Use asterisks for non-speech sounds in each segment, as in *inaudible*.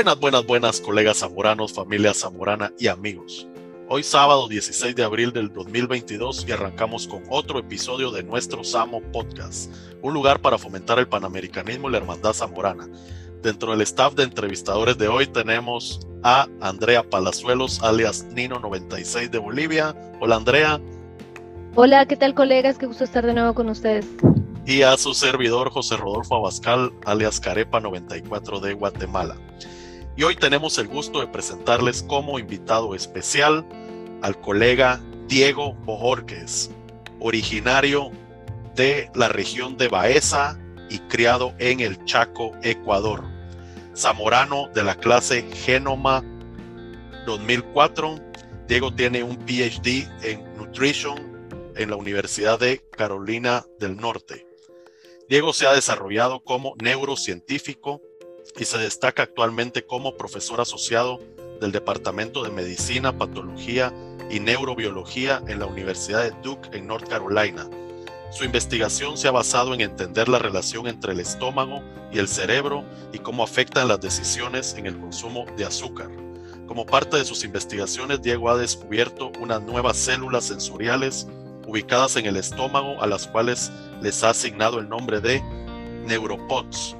Buenas, buenas, buenas, colegas zamoranos, familia zamorana y amigos. Hoy sábado 16 de abril del 2022 y arrancamos con otro episodio de nuestro Samo Podcast, un lugar para fomentar el panamericanismo y la hermandad zamorana. Dentro del staff de entrevistadores de hoy tenemos a Andrea Palazuelos, alias Nino96 de Bolivia. Hola Andrea. Hola, ¿qué tal colegas? Qué gusto estar de nuevo con ustedes. Y a su servidor José Rodolfo Abascal, alias Carepa94 de Guatemala. Y hoy tenemos el gusto de presentarles como invitado especial al colega Diego Bojorques, originario de la región de Baeza y criado en el Chaco, Ecuador. Zamorano de la clase Genoma 2004. Diego tiene un PhD en Nutrition en la Universidad de Carolina del Norte. Diego se ha desarrollado como neurocientífico y se destaca actualmente como profesor asociado del Departamento de Medicina, Patología y Neurobiología en la Universidad de Duke en North Carolina. Su investigación se ha basado en entender la relación entre el estómago y el cerebro y cómo afectan las decisiones en el consumo de azúcar. Como parte de sus investigaciones, Diego ha descubierto unas nuevas células sensoriales ubicadas en el estómago a las cuales les ha asignado el nombre de neuropods,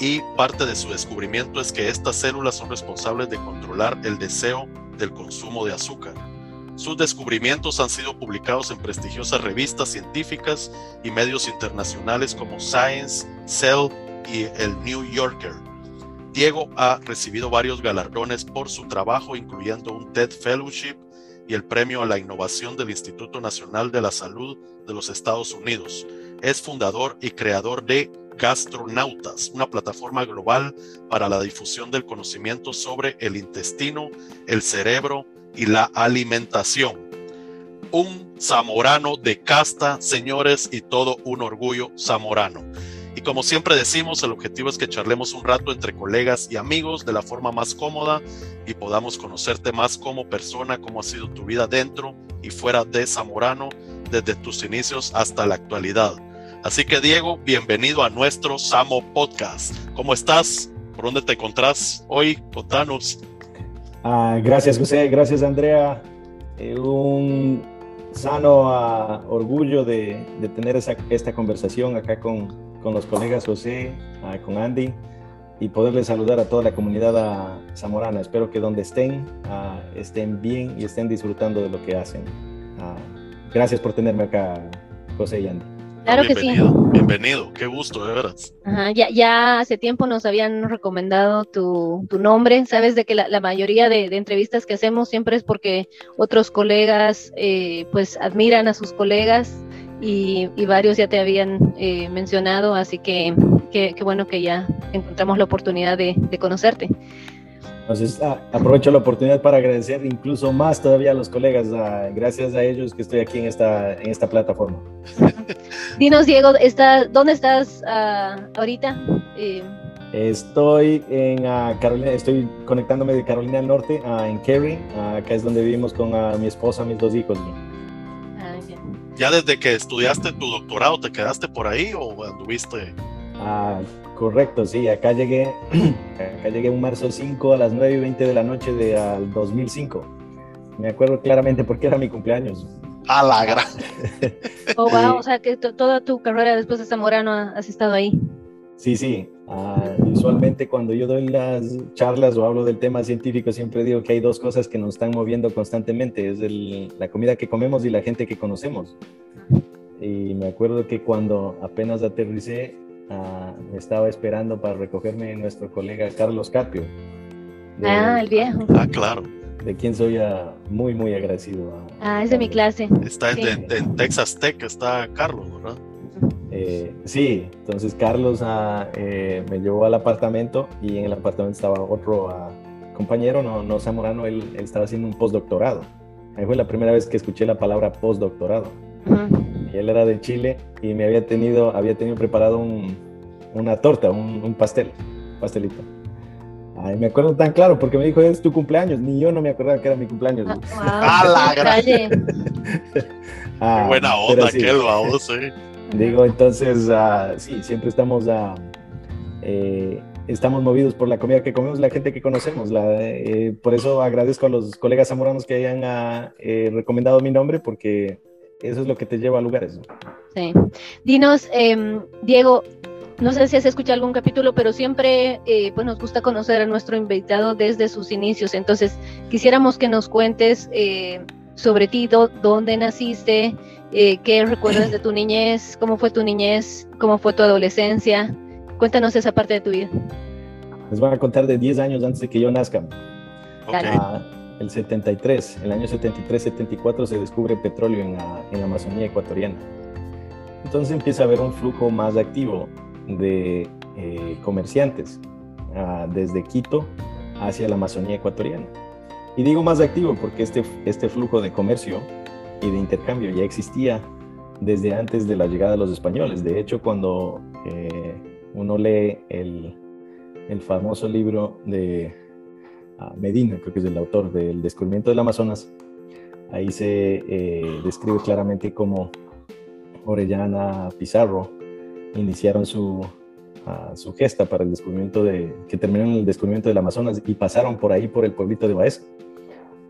y parte de su descubrimiento es que estas células son responsables de controlar el deseo del consumo de azúcar. Sus descubrimientos han sido publicados en prestigiosas revistas científicas y medios internacionales como Science, Cell y el New Yorker. Diego ha recibido varios galardones por su trabajo, incluyendo un TED Fellowship y el Premio a la Innovación del Instituto Nacional de la Salud de los Estados Unidos. Es fundador y creador de Gastronautas, una plataforma global para la difusión del conocimiento sobre el intestino, el cerebro y la alimentación. Un zamorano de casta, señores, y todo un orgullo zamorano. Y como siempre decimos, el objetivo es que charlemos un rato entre colegas y amigos de la forma más cómoda y podamos conocerte más como persona, cómo ha sido tu vida dentro y fuera de Zamorano, desde tus inicios hasta la actualidad. Así que Diego, bienvenido a nuestro Samo Podcast. ¿Cómo estás? ¿Por dónde te encontrás hoy? Contanos. Ah, gracias José, gracias Andrea. Eh, un sano ah, orgullo de, tener esta conversación acá con, los colegas José, ah, con Andy y poderles saludar a toda la comunidad zamorana. Espero que donde estén estén bien y estén disfrutando de lo que hacen. gracias por tenerme acá, José y Andy. Claro que sí. Bienvenido, qué gusto, de verdad. ya, ya hace tiempo nos habían recomendado tu, tu nombre. Sabes de que la, mayoría de, entrevistas que hacemos siempre es porque otros colegas eh, pues admiran a sus colegas y, varios ya te habían eh, mencionado, así que qué bueno que ya encontramos la oportunidad de, de conocerte. Entonces, ah, aprovecho la oportunidad para agradecer incluso más todavía a los colegas. Ah, gracias a ellos que estoy aquí en esta, en esta plataforma. *laughs* Dinos, Diego, está, ¿dónde estás ah, ahorita? Eh, estoy en Carolina, estoy conectándome de Carolina del Norte, en Kerry. acá es donde vivimos con mi esposa, mis dos hijos. ¿Ya desde que estudiaste tu doctorado te quedaste por ahí o anduviste? Correcto, sí, acá llegué, *clears throat* acá llegué un marzo 5 a las 9 y 20 de la noche de al 2005. Me acuerdo claramente porque era mi cumpleaños. A la gran. Oh, wow, o sea que toda tu carrera después de Zamorano has estado ahí. Sí, sí. Uh, usualmente cuando yo doy las charlas o hablo del tema científico siempre digo que hay dos cosas que nos están moviendo constantemente. Es la comida que comemos y la gente que conocemos. Y me acuerdo que cuando apenas aterricé, Ah, estaba esperando para recogerme nuestro colega Carlos Capio. ah, el viejo. Ah, claro. De quien soy ah, muy, muy agradecido. ah, es de mi clase. Está en, Texas Tech, está Carlos, ¿verdad? Eh, sí, entonces Carlos ah, eh, me llevó al apartamento y en el apartamento estaba otro compañero, no, no Zamorano, él, él, estaba haciendo un postdoctorado. Ahí fue la primera vez que escuché la palabra postdoctorado y él era de Chile y me había tenido, había tenido preparado una torta, un, pastel, pastelito. Ay, me acuerdo tan claro porque me dijo, es tu cumpleaños. Ni yo no me acordaba que era mi cumpleaños. *laughs* Ah, la *laughs* ah, Qué buena onda, sí. Digo, entonces, ah, sí, siempre estamos eh, estamos movidos por la comida que comemos, la gente que conocemos. La, eh, por eso agradezco a los colegas zamoranos que hayan ah, eh, recomendado mi nombre, porque eso es lo que te lleva a lugares. Sí. Dinos, em, Diego, no sé si has escuchado algún capítulo, pero siempre eh, pues nos gusta conocer a nuestro invitado desde sus inicios. Entonces, quisiéramos que nos cuentes eh, sobre ti, dónde naciste, eh, qué recuerdas de tu niñez, cómo fue tu niñez, cómo fue tu adolescencia. Cuéntanos esa parte de tu vida. Les voy a contar de 10 años antes de que yo nazca. Ah, el 73, el año 73-74 se descubre petróleo en la, en la Amazonía ecuatoriana. Entonces empieza a haber un flujo más activo de eh, comerciantes ah, desde Quito hacia la Amazonía ecuatoriana. Y digo más activo porque este, este flujo de comercio y de intercambio ya existía desde antes de la llegada de los españoles. De hecho, cuando eh, uno lee el, el, famoso libro de ah, Medina, creo que es el autor del descubrimiento del Amazonas, ahí se eh, describe claramente cómo Orellana Pizarro iniciaron su, uh, su gesta para el descubrimiento de, que terminaron el descubrimiento del Amazonas y pasaron por ahí, por el pueblito de Baeza.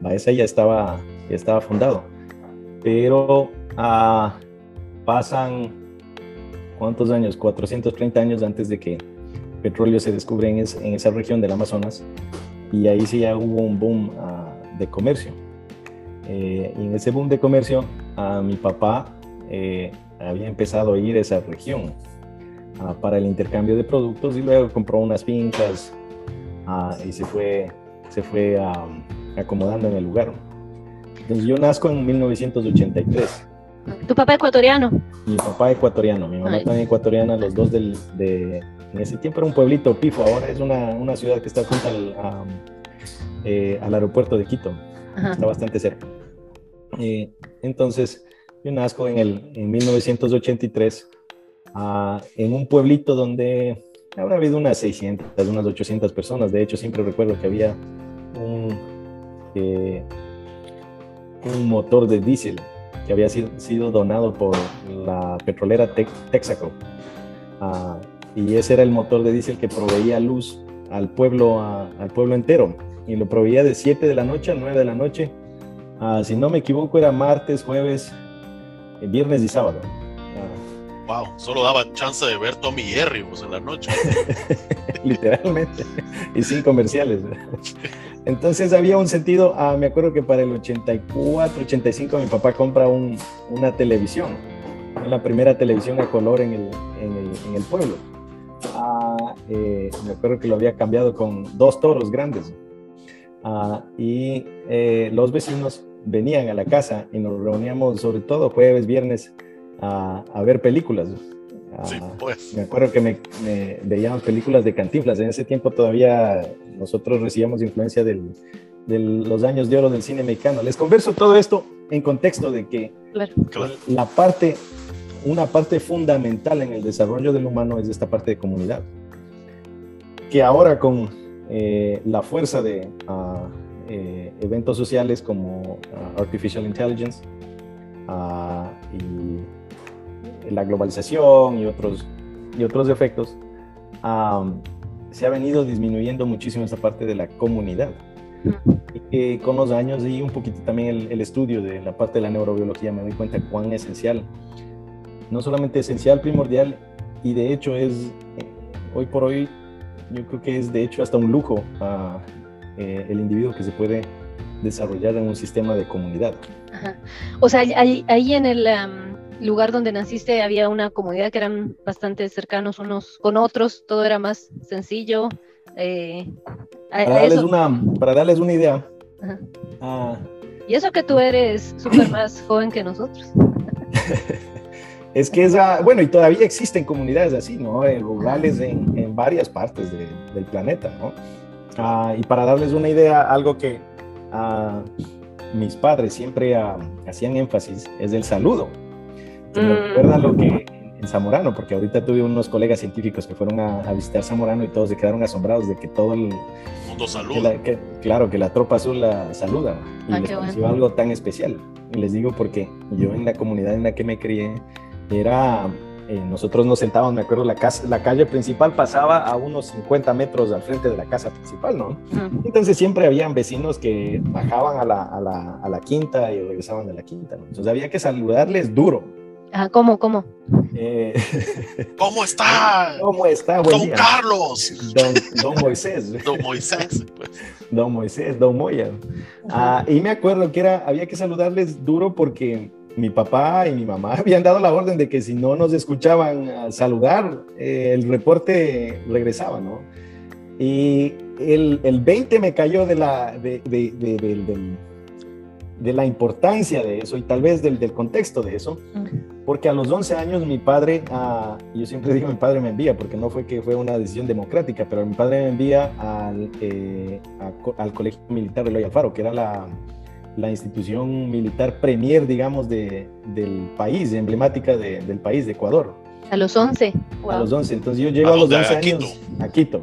Baeza ya estaba, ya estaba fundado, pero uh, pasan, ¿cuántos años? 430 años antes de que petróleo se descubre en, en esa región del Amazonas y ahí sí ya hubo un boom uh, de comercio. Eh, y en ese boom de comercio, a mi papá eh, había empezado a ir a esa región Ah, para el intercambio de productos y luego compró unas fincas ah, y se fue, se fue acomodando en el lugar. Entonces yo nazco en 1983. ¿Tu papá ecuatoriano? Mi papá ecuatoriano, mi mamá también ecuatoriana, los dos del, de, en ese tiempo era un pueblito, Pifo, ahora es una, una ciudad que está junto al, eh, al aeropuerto de Quito, está bastante cerca. Eh, entonces, yo nazco en, el, en 1983 en un pueblito donde habrá habido unas 600, unas 800 personas. De hecho, siempre recuerdo que había un, eh, un motor de diésel que había sido, donado por la petrolera Texaco. Ah, y ese era el motor de diésel que proveía luz al pueblo, al pueblo entero. Y lo proveía de 7 de la noche a 9 de la noche. Ah, si no me equivoco, era martes, jueves, viernes y sábado. Wow, solo daba chance de ver Tommy Jerry pues, en la noche. *laughs* Literalmente. Y sin comerciales. *laughs* Entonces había un sentido, ah, me acuerdo que para el 84, 85 mi papá compra una televisión, la primera televisión a color en el, en el, pueblo. Eh, me acuerdo que lo había cambiado con dos toros grandes. Ah, y eh, los vecinos venían a la casa y nos reuníamos sobre todo jueves, viernes a, ver películas. sí, pues. Me acuerdo que me, veíamos películas de Cantinflas. En ese tiempo todavía nosotros recibíamos influencia de los años de oro del cine mexicano. Les converso todo esto en contexto de que la parte, una parte fundamental en el desarrollo del humano es esta parte de comunidad. Que ahora con eh, la fuerza de ah, eh, eventos sociales como ah, Artificial Intelligence ah, y la globalización y otros, y otros efectos, se ha venido disminuyendo muchísimo esa parte de la comunidad. Y con los años y un poquito también el, estudio de la parte de la neurobiología me doy cuenta cuán esencial, no solamente esencial, primordial, y de hecho es, eh, hoy por hoy, yo creo que es de hecho hasta un lujo a eh, el individuo que se puede desarrollar en un sistema de comunidad. O sea, ahí, ahí en el lugar donde naciste había una comunidad que eran bastante cercanos unos con otros, todo era más sencillo. Eh, para, darles una, para darles una idea. Ah. y eso que tú eres súper más joven que nosotros. *laughs* es que esa, bueno, y todavía existen comunidades así, ¿no? Eh, rurales en, en, varias partes del planeta, ¿no? Ah, y para darles una idea, algo que ah, mis padres siempre hacían énfasis es el saludo me recuerda lo que en Zamorano, porque ahorita tuve unos colegas científicos que fueron a, visitar Zamorano y todos se quedaron asombrados de que todo el mundo saluda. claro, que la tropa azul la saluda y ah, les pareció algo tan especial. Y les digo porque yo en la comunidad en la que me crié era eh, nosotros nos sentábamos, me acuerdo, la, casa, la calle principal pasaba a unos 50 metros al frente de la casa principal, ¿no? Entonces siempre habían vecinos que bajaban a la, a la, a la quinta y regresaban de la quinta, ¿no? Entonces había que saludarles duro. Ah, ¿cómo, cómo? Eh, *laughs* ¿Cómo está? ¿Cómo está? don Carlos. Don, don, Moisés. *laughs* Don Moisés, pues. Don Moisés, Don Moya. Ah, y me acuerdo que era, había que saludarles duro porque mi papá y mi mamá *laughs* habían dado la orden de que si no nos escuchaban a saludar, eh, el reporte regresaba, ¿no? Y el, el 20 me cayó de la, de, de, de, de, la importancia de eso y tal vez del, del contexto de eso, porque a los 11 años mi padre, uh, yo siempre digo mi padre me envía, porque no fue que fue una decisión democrática, pero mi padre me envía al, eh, al Colegio Militar de Loya Faro, que era la, la institución militar premier, digamos, de, del país, emblemática de, del país, de Ecuador. A los 11. A los 11. Entonces yo llego a, los 11 años a Quito.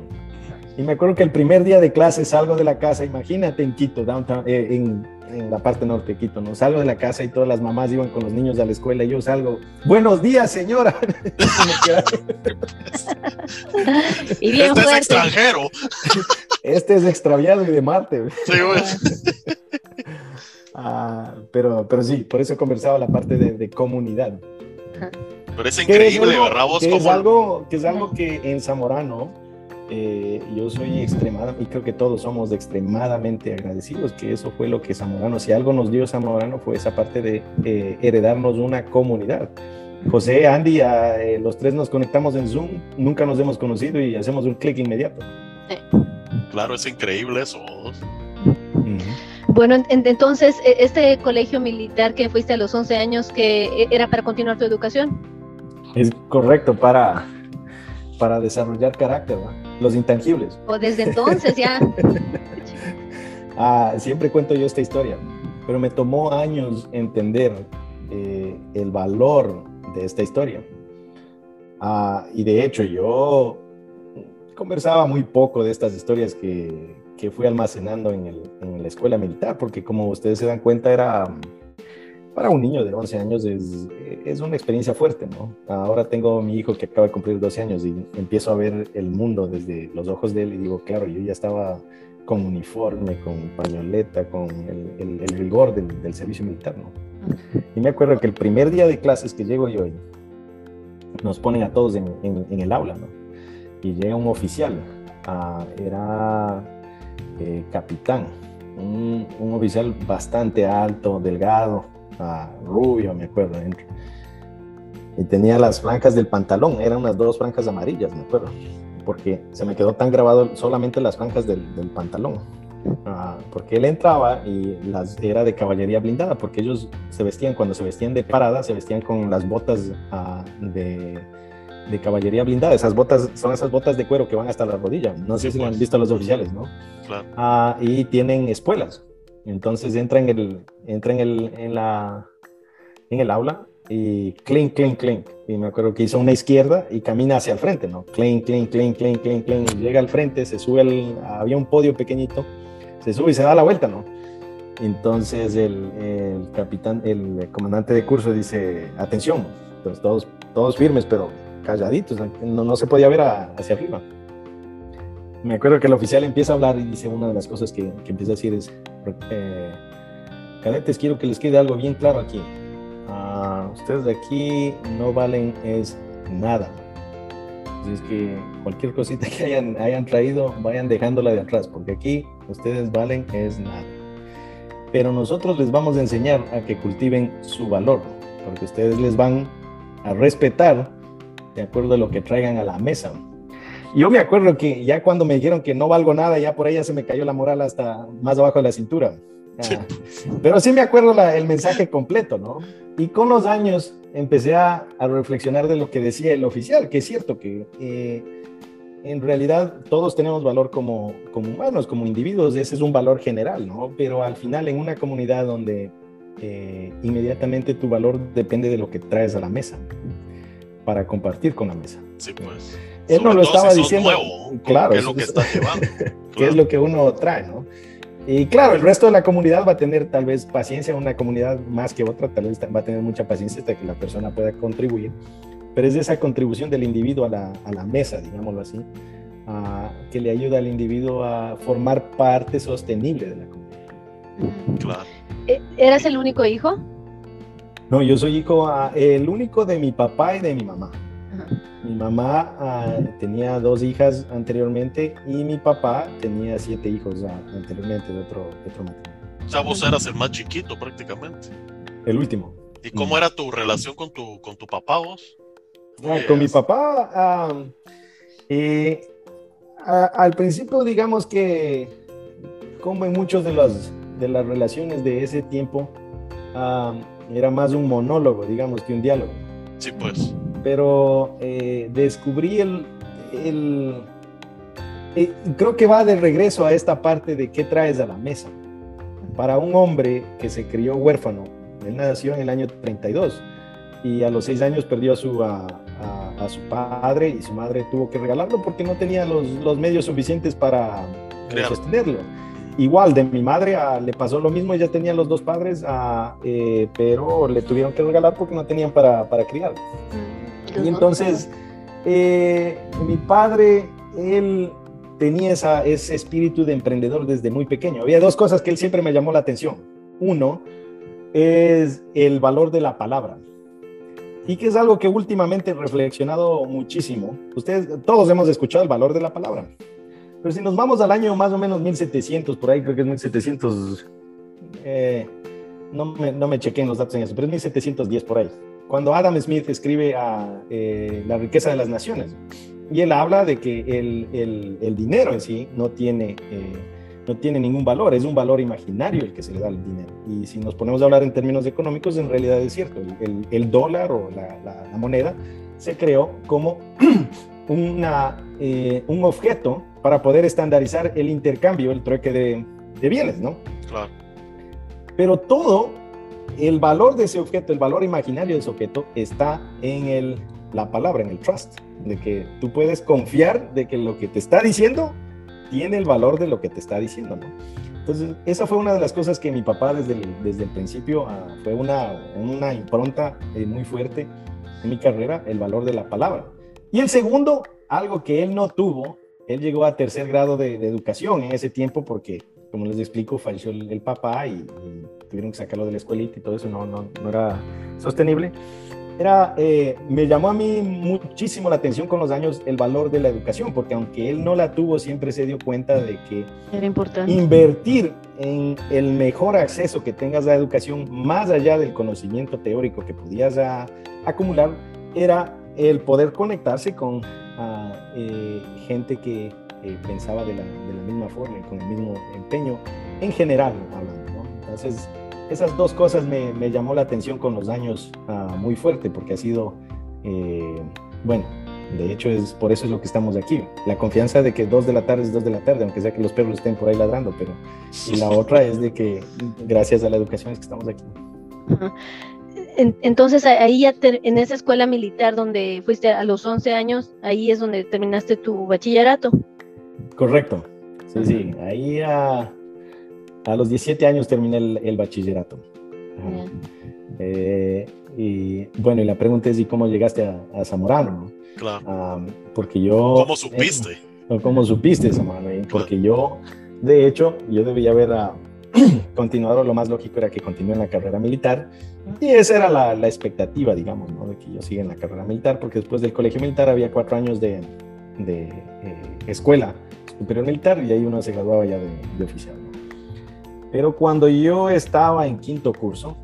Y me acuerdo que el primer día de clase salgo de la casa, imagínate en Quito, downtown, eh, en, en, la parte norte de Quito, ¿no? Salgo de la casa y todas las mamás iban con los niños a la escuela y yo salgo, buenos días, señora. *laughs* y bien este es extranjero. Este es extraviado y de Marte. Sí, Ah, pero, pero sí, por eso conversaba la parte de, comunidad. Pero es increíble, ¿verdad? que, es algo, que es algo que en Zamorano eh, yo soy extremadamente, y creo que todos somos extremadamente agradecidos, que eso fue lo que Zamorano, si algo nos dio Zamorano fue esa parte de eh, heredarnos una comunidad. José, Andy, eh, los tres nos conectamos en Zoom, nunca nos hemos conocido y hacemos un clic inmediato. Claro, es increíble eso. Bueno, entonces, e, este colegio militar que fuiste a los 11 años, que e, era para continuar tu educación. Es correcto, para, para desarrollar carácter, los intangibles. O desde entonces ya. *laughs* ah, siempre cuento yo esta historia, pero me tomó años entender eh, el valor de esta historia. Ah, y de hecho yo conversaba muy poco de estas historias que, que fui almacenando en, el, en, la escuela militar, porque como ustedes se dan cuenta, era para un niño de 11 años es, es una experiencia fuerte, ¿no? Ahora tengo mi hijo que acaba de cumplir 12 años y empiezo a ver el mundo desde los ojos de él y digo, claro, yo ya estaba con uniforme, con pañoleta, con el, el, el rigor del, del, servicio militar, ¿no? Y me acuerdo que el primer día de clases que llego yo, nos ponen a todos en, en, en el aula, ¿no? Y llega un oficial, uh, era eh, capitán, un, un, oficial bastante alto, delgado, uh, rubio, me acuerdo. Y tenía las franjas del pantalón, eran unas dos franjas amarillas, me acuerdo, porque se me quedó tan grabado solamente las franjas del, del pantalón. Uh, porque él entraba y las era de caballería blindada, porque ellos se vestían, cuando se vestían de parada, se vestían con las botas de de caballería blindada. Esas botas son esas botas de cuero que van hasta la rodilla. No sé si lo han visto los oficiales, ¿no? Claro. Ah, y tienen espuelas. Entonces entra en el, entra en el, en la, en el aula y clink, clink, clink. Y me acuerdo que hizo una izquierda y camina hacia el frente, ¿no? Clink, clink, clink, clink, clink, clink. Llega al frente, se sube había un podio pequeñito, se sube y se da la vuelta, ¿no? Entonces el, el capitán, el comandante de curso dice, atención, entonces todos, todos firmes, pero calladitos, no, no se podía ver hacia arriba. Me acuerdo que el oficial empieza a hablar y dice una de las cosas que, empieza a decir es, eh, cadetes, quiero que les quede algo bien claro aquí. Uh, ustedes de aquí no valen es nada. Así es que cualquier cosita que hayan, hayan traído, vayan dejándola de atrás, porque aquí ustedes valen es nada. Pero nosotros les vamos a enseñar a que cultiven su valor, porque ustedes les van a respetar de acuerdo a lo que traigan a la mesa. Yo me acuerdo que ya cuando me dijeron que no valgo nada, ya por ahí ya se me cayó la moral hasta más abajo de la cintura. Ah, pero sí me acuerdo el mensaje completo, ¿no? Y con los años empecé a, a, reflexionar de lo que decía el oficial, que es cierto que eh, en realidad todos tenemos valor como, como humanos, como individuos, ese es un valor general, ¿no? Pero al final en una comunidad donde eh, inmediatamente tu valor depende de lo que traes a la mesa para compartir con la mesa. Sí, pues. Él no lo estaba diciendo. claro. *laughs* ¿Qué es lo que está llevando? ¿Qué es lo que uno trae, no? Y claro, el resto de la comunidad va a tener tal vez paciencia, una comunidad más que otra, tal vez va a tener mucha paciencia hasta que la persona pueda contribuir. pero es esa contribución del individuo a la, a la mesa, digámoslo así, que le ayuda al individuo a formar parte sostenible de la comunidad. Claro. ¿E-, ¿Eras el único hijo? No, yo soy hijo, el único de mi papá y de mi mamá. Mi mamá ah, tenía dos hijas anteriormente y mi papá tenía siete hijos anteriormente de otro, otro matrimonio. O sea, vos eras el más chiquito prácticamente. El último. ¿Y cómo era tu relación con tu, con tu papá vos? Ah, con mi papá, eh, al principio digamos que como en muchos de las, de las relaciones de ese tiempo, era más un monólogo, digamos, que un diálogo. Sí, pues. Pero eh, descubrí el, el eh, creo que va de regreso a esta parte de qué traes a la mesa. Para un hombre que se crió huérfano, él nació en el año 32 y a los seis años perdió a su, a, a, su padre y su madre tuvo que regalarlo porque no tenía los, los medios suficientes para sostenerlo. Igual de mi madre le pasó lo mismo, ella tenía los dos padres, eh, pero le tuvieron que regalar porque no tenían para, para criar. Mm, y entonces, eh, mi padre, él tenía esa, ese espíritu de emprendedor desde muy pequeño. Había dos cosas que él siempre me llamó la atención. Uno es el valor de la palabra y que es algo que últimamente he reflexionado muchísimo. Ustedes, todos hemos escuchado el valor de la palabra. Pero si nos vamos al año más o menos 1700, por ahí creo que es 1700, eh, no, me, no me chequeen los datos en eso, pero es 1710 por ahí. Cuando Adam Smith escribe a eh, La riqueza de las naciones, y él habla de que el, el, el dinero en sí no tiene, eh, no tiene ningún valor, es un valor imaginario el que se le da al dinero. Y si nos ponemos a hablar en términos económicos, en realidad es cierto, el, el dólar o la, la, moneda se creó como *clears throat* una, un objeto para poder estandarizar el intercambio, el trueque de, de bienes, ¿no? Claro. Pero todo el valor de ese objeto, el valor imaginario de ese objeto, está en el, la palabra, en el trust, de que tú puedes confiar de que lo que te está diciendo tiene el valor de lo que te está diciendo, ¿no? Entonces, esa fue una de las cosas que mi papá desde el, desde el principio ah, fue una, una impronta eh, muy fuerte en mi carrera, el valor de la palabra. Y el segundo, algo que él no tuvo, él llegó a tercer grado de, educación en ese tiempo porque, como les explico, falleció el, papá y, tuvieron que sacarlo de la escuelita y todo eso no, no, no era sostenible. Era, eh, me llamó a mí muchísimo la atención con los años el valor de la educación, porque aunque él no la tuvo, siempre se dio cuenta de que era importante. invertir en el mejor acceso que tengas a la educación, más allá del conocimiento teórico que podías acumular, era el poder conectarse con a eh, gente que eh, pensaba de la, misma forma y con el mismo empeño, en general hablando. Entonces, esas dos cosas me, llamó la atención con los años uh, muy fuerte, porque ha sido, eh, bueno, de hecho es por eso es lo que estamos aquí. La confianza de que dos de la tarde es dos de la tarde, aunque sea que los perros estén por ahí ladrando, pero y la otra es de que gracias a la educación es que estamos aquí. *laughs* entonces ahí ya en esa escuela militar donde fuiste a los 11 años, ahí es donde terminaste tu bachillerato. Correcto. Sí, sí. Ahí a, a los 17 años terminé el, bachillerato. Eh, y bueno, y la pregunta es, ¿y cómo llegaste a, Zamorano? Claro. porque yo... ¿Cómo supiste? Eh, ¿Cómo supiste, Zamorano? Porque yo, de hecho, yo debía haber *clears throat* continuado, lo más lógico era que continúe en la carrera militar y esa era la, expectativa, digamos, de que yo siga en la carrera militar, porque después del colegio militar había cuatro años de, eh, escuela superior militar y ahí uno se graduaba ya de, oficial. Pero cuando yo estaba en quinto curso,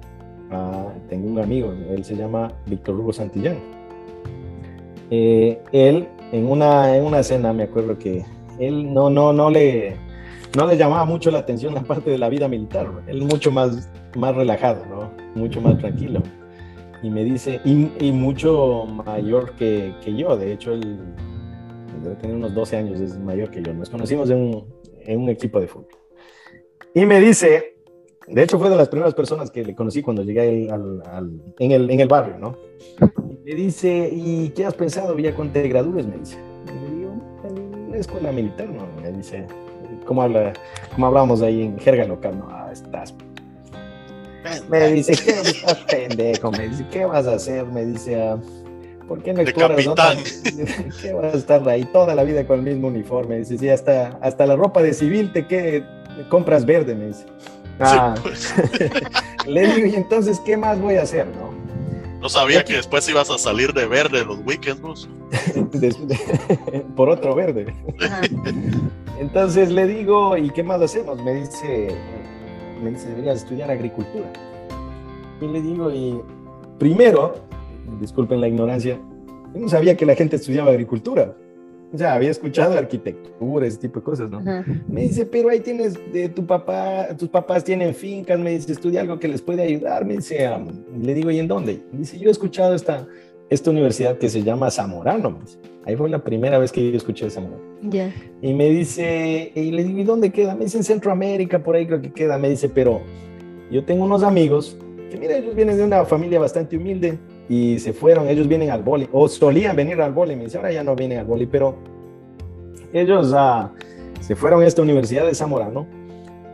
uh, tengo un amigo, él se llama Víctor Hugo Santillán. Eh, él, en una, en una cena, me acuerdo que él no, no, no le no le llamaba mucho la atención la parte de la vida militar, él mucho más, más relajado, ¿no? mucho más tranquilo. Y me dice, y, mucho mayor que, que, yo, de hecho él debe tener unos 12 años, es mayor que yo, nos conocimos en un, en un equipo de fútbol. Y me dice, de hecho fue de las primeras personas que le conocí cuando llegué al, al, en, el, en el barrio, ¿no? me dice, ¿y qué has pensado ya cuando te gradúes? Me dice. Y le digo, en la escuela militar, ¿no? Me dice, como, habla, como hablamos ahí en jerga local, no, ah, estás. Me dice, ¿qué estás pendejo? Me dice, ¿qué vas a hacer? Me dice, ah, ¿por qué no capitán? *laughs* ¿Qué vas a estar ahí toda la vida con el mismo uniforme? Dice, sí, hasta, hasta la ropa de civil te que compras verde, me dice. Ah. pues. *laughs* Le digo, y entonces, ¿qué más voy a hacer, no? No sabía que después ibas a salir de verde los weekends, *laughs* Por otro verde. Entonces le digo, ¿y qué más hacemos? Me dice, me dice, deberías estudiar agricultura. Y le digo, y primero, disculpen la ignorancia, yo no sabía que la gente estudiaba agricultura. O sea, había escuchado arquitectura, ese tipo de cosas, ¿no? Me dice, pero ahí tienes, de tu papá, tus papás tienen fincas, me dice, estudia algo que les puede ayudar, me dice, le digo, ¿y en dónde? Me dice, yo he escuchado esta, esta universidad que se llama Zamorano, Ahí fue la primera vez que yo escuché de Zamorano. Ya. Y me dice, y le digo, ¿y dónde queda? Me dice, en Centroamérica, por ahí creo que queda. Me dice, pero yo tengo unos amigos que, mira, ellos vienen de una familia bastante humilde, y se fueron, ellos vienen al boli, o solían venir al boli, me dice, ahora ya no vienen al boli, pero ellos ah, se fueron a esta universidad de Zamorano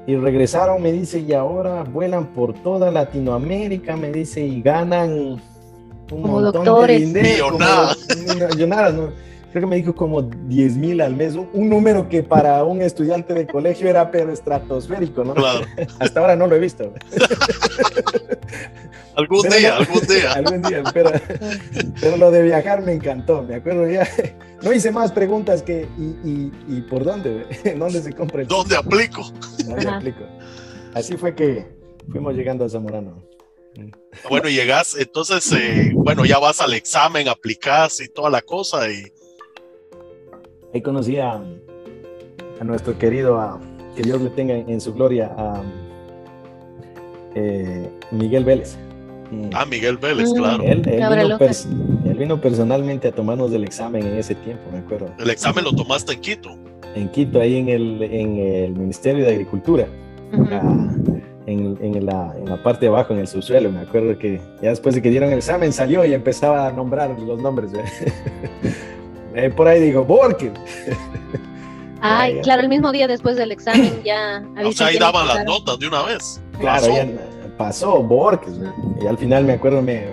y regresaron, me dice, y ahora vuelan por toda Latinoamérica, me dice, y ganan un como montón doctores. de dinero. Millonadas. ¿no? creo que me dijo como 10 mil al mes, un, número que para un estudiante de colegio era pero estratosférico, ¿no? Claro. Hasta ahora no lo he visto. *laughs* algún día, algún *laughs* día. algún día, pero, pero, lo de viajar me encantó, me acuerdo ya. No hice más preguntas que, ¿y, y, por dónde? *laughs* ¿Dónde se compra el ¿Dónde aplico? ¿Dónde aplico? Así fue que fuimos llegando a Zamorano. Bueno, llegas, entonces, eh, bueno, ya vas al examen, aplicas y toda la cosa y Ahí conocí a, nuestro querido, a, que Dios le tenga en su gloria, a eh, Miguel Vélez. Ah, Miguel Vélez, claro. Él, vino personalmente a tomarnos del examen en ese tiempo, me acuerdo. ¿El examen lo tomaste en Quito? En Quito, ahí en el, en el Ministerio de Agricultura. En, en, la, en, la, parte de abajo, en el subsuelo. Me acuerdo que ya después de que dieron el examen salió y empezaba a nombrar los nombres. Eh, *laughs* por ahí digo, Borges. *laughs* Ay, claro, el mismo día después del examen ya. O sea, ahí daban las notas de una vez. Claro, ya pasó Borges. Y al final me acuerdo, me,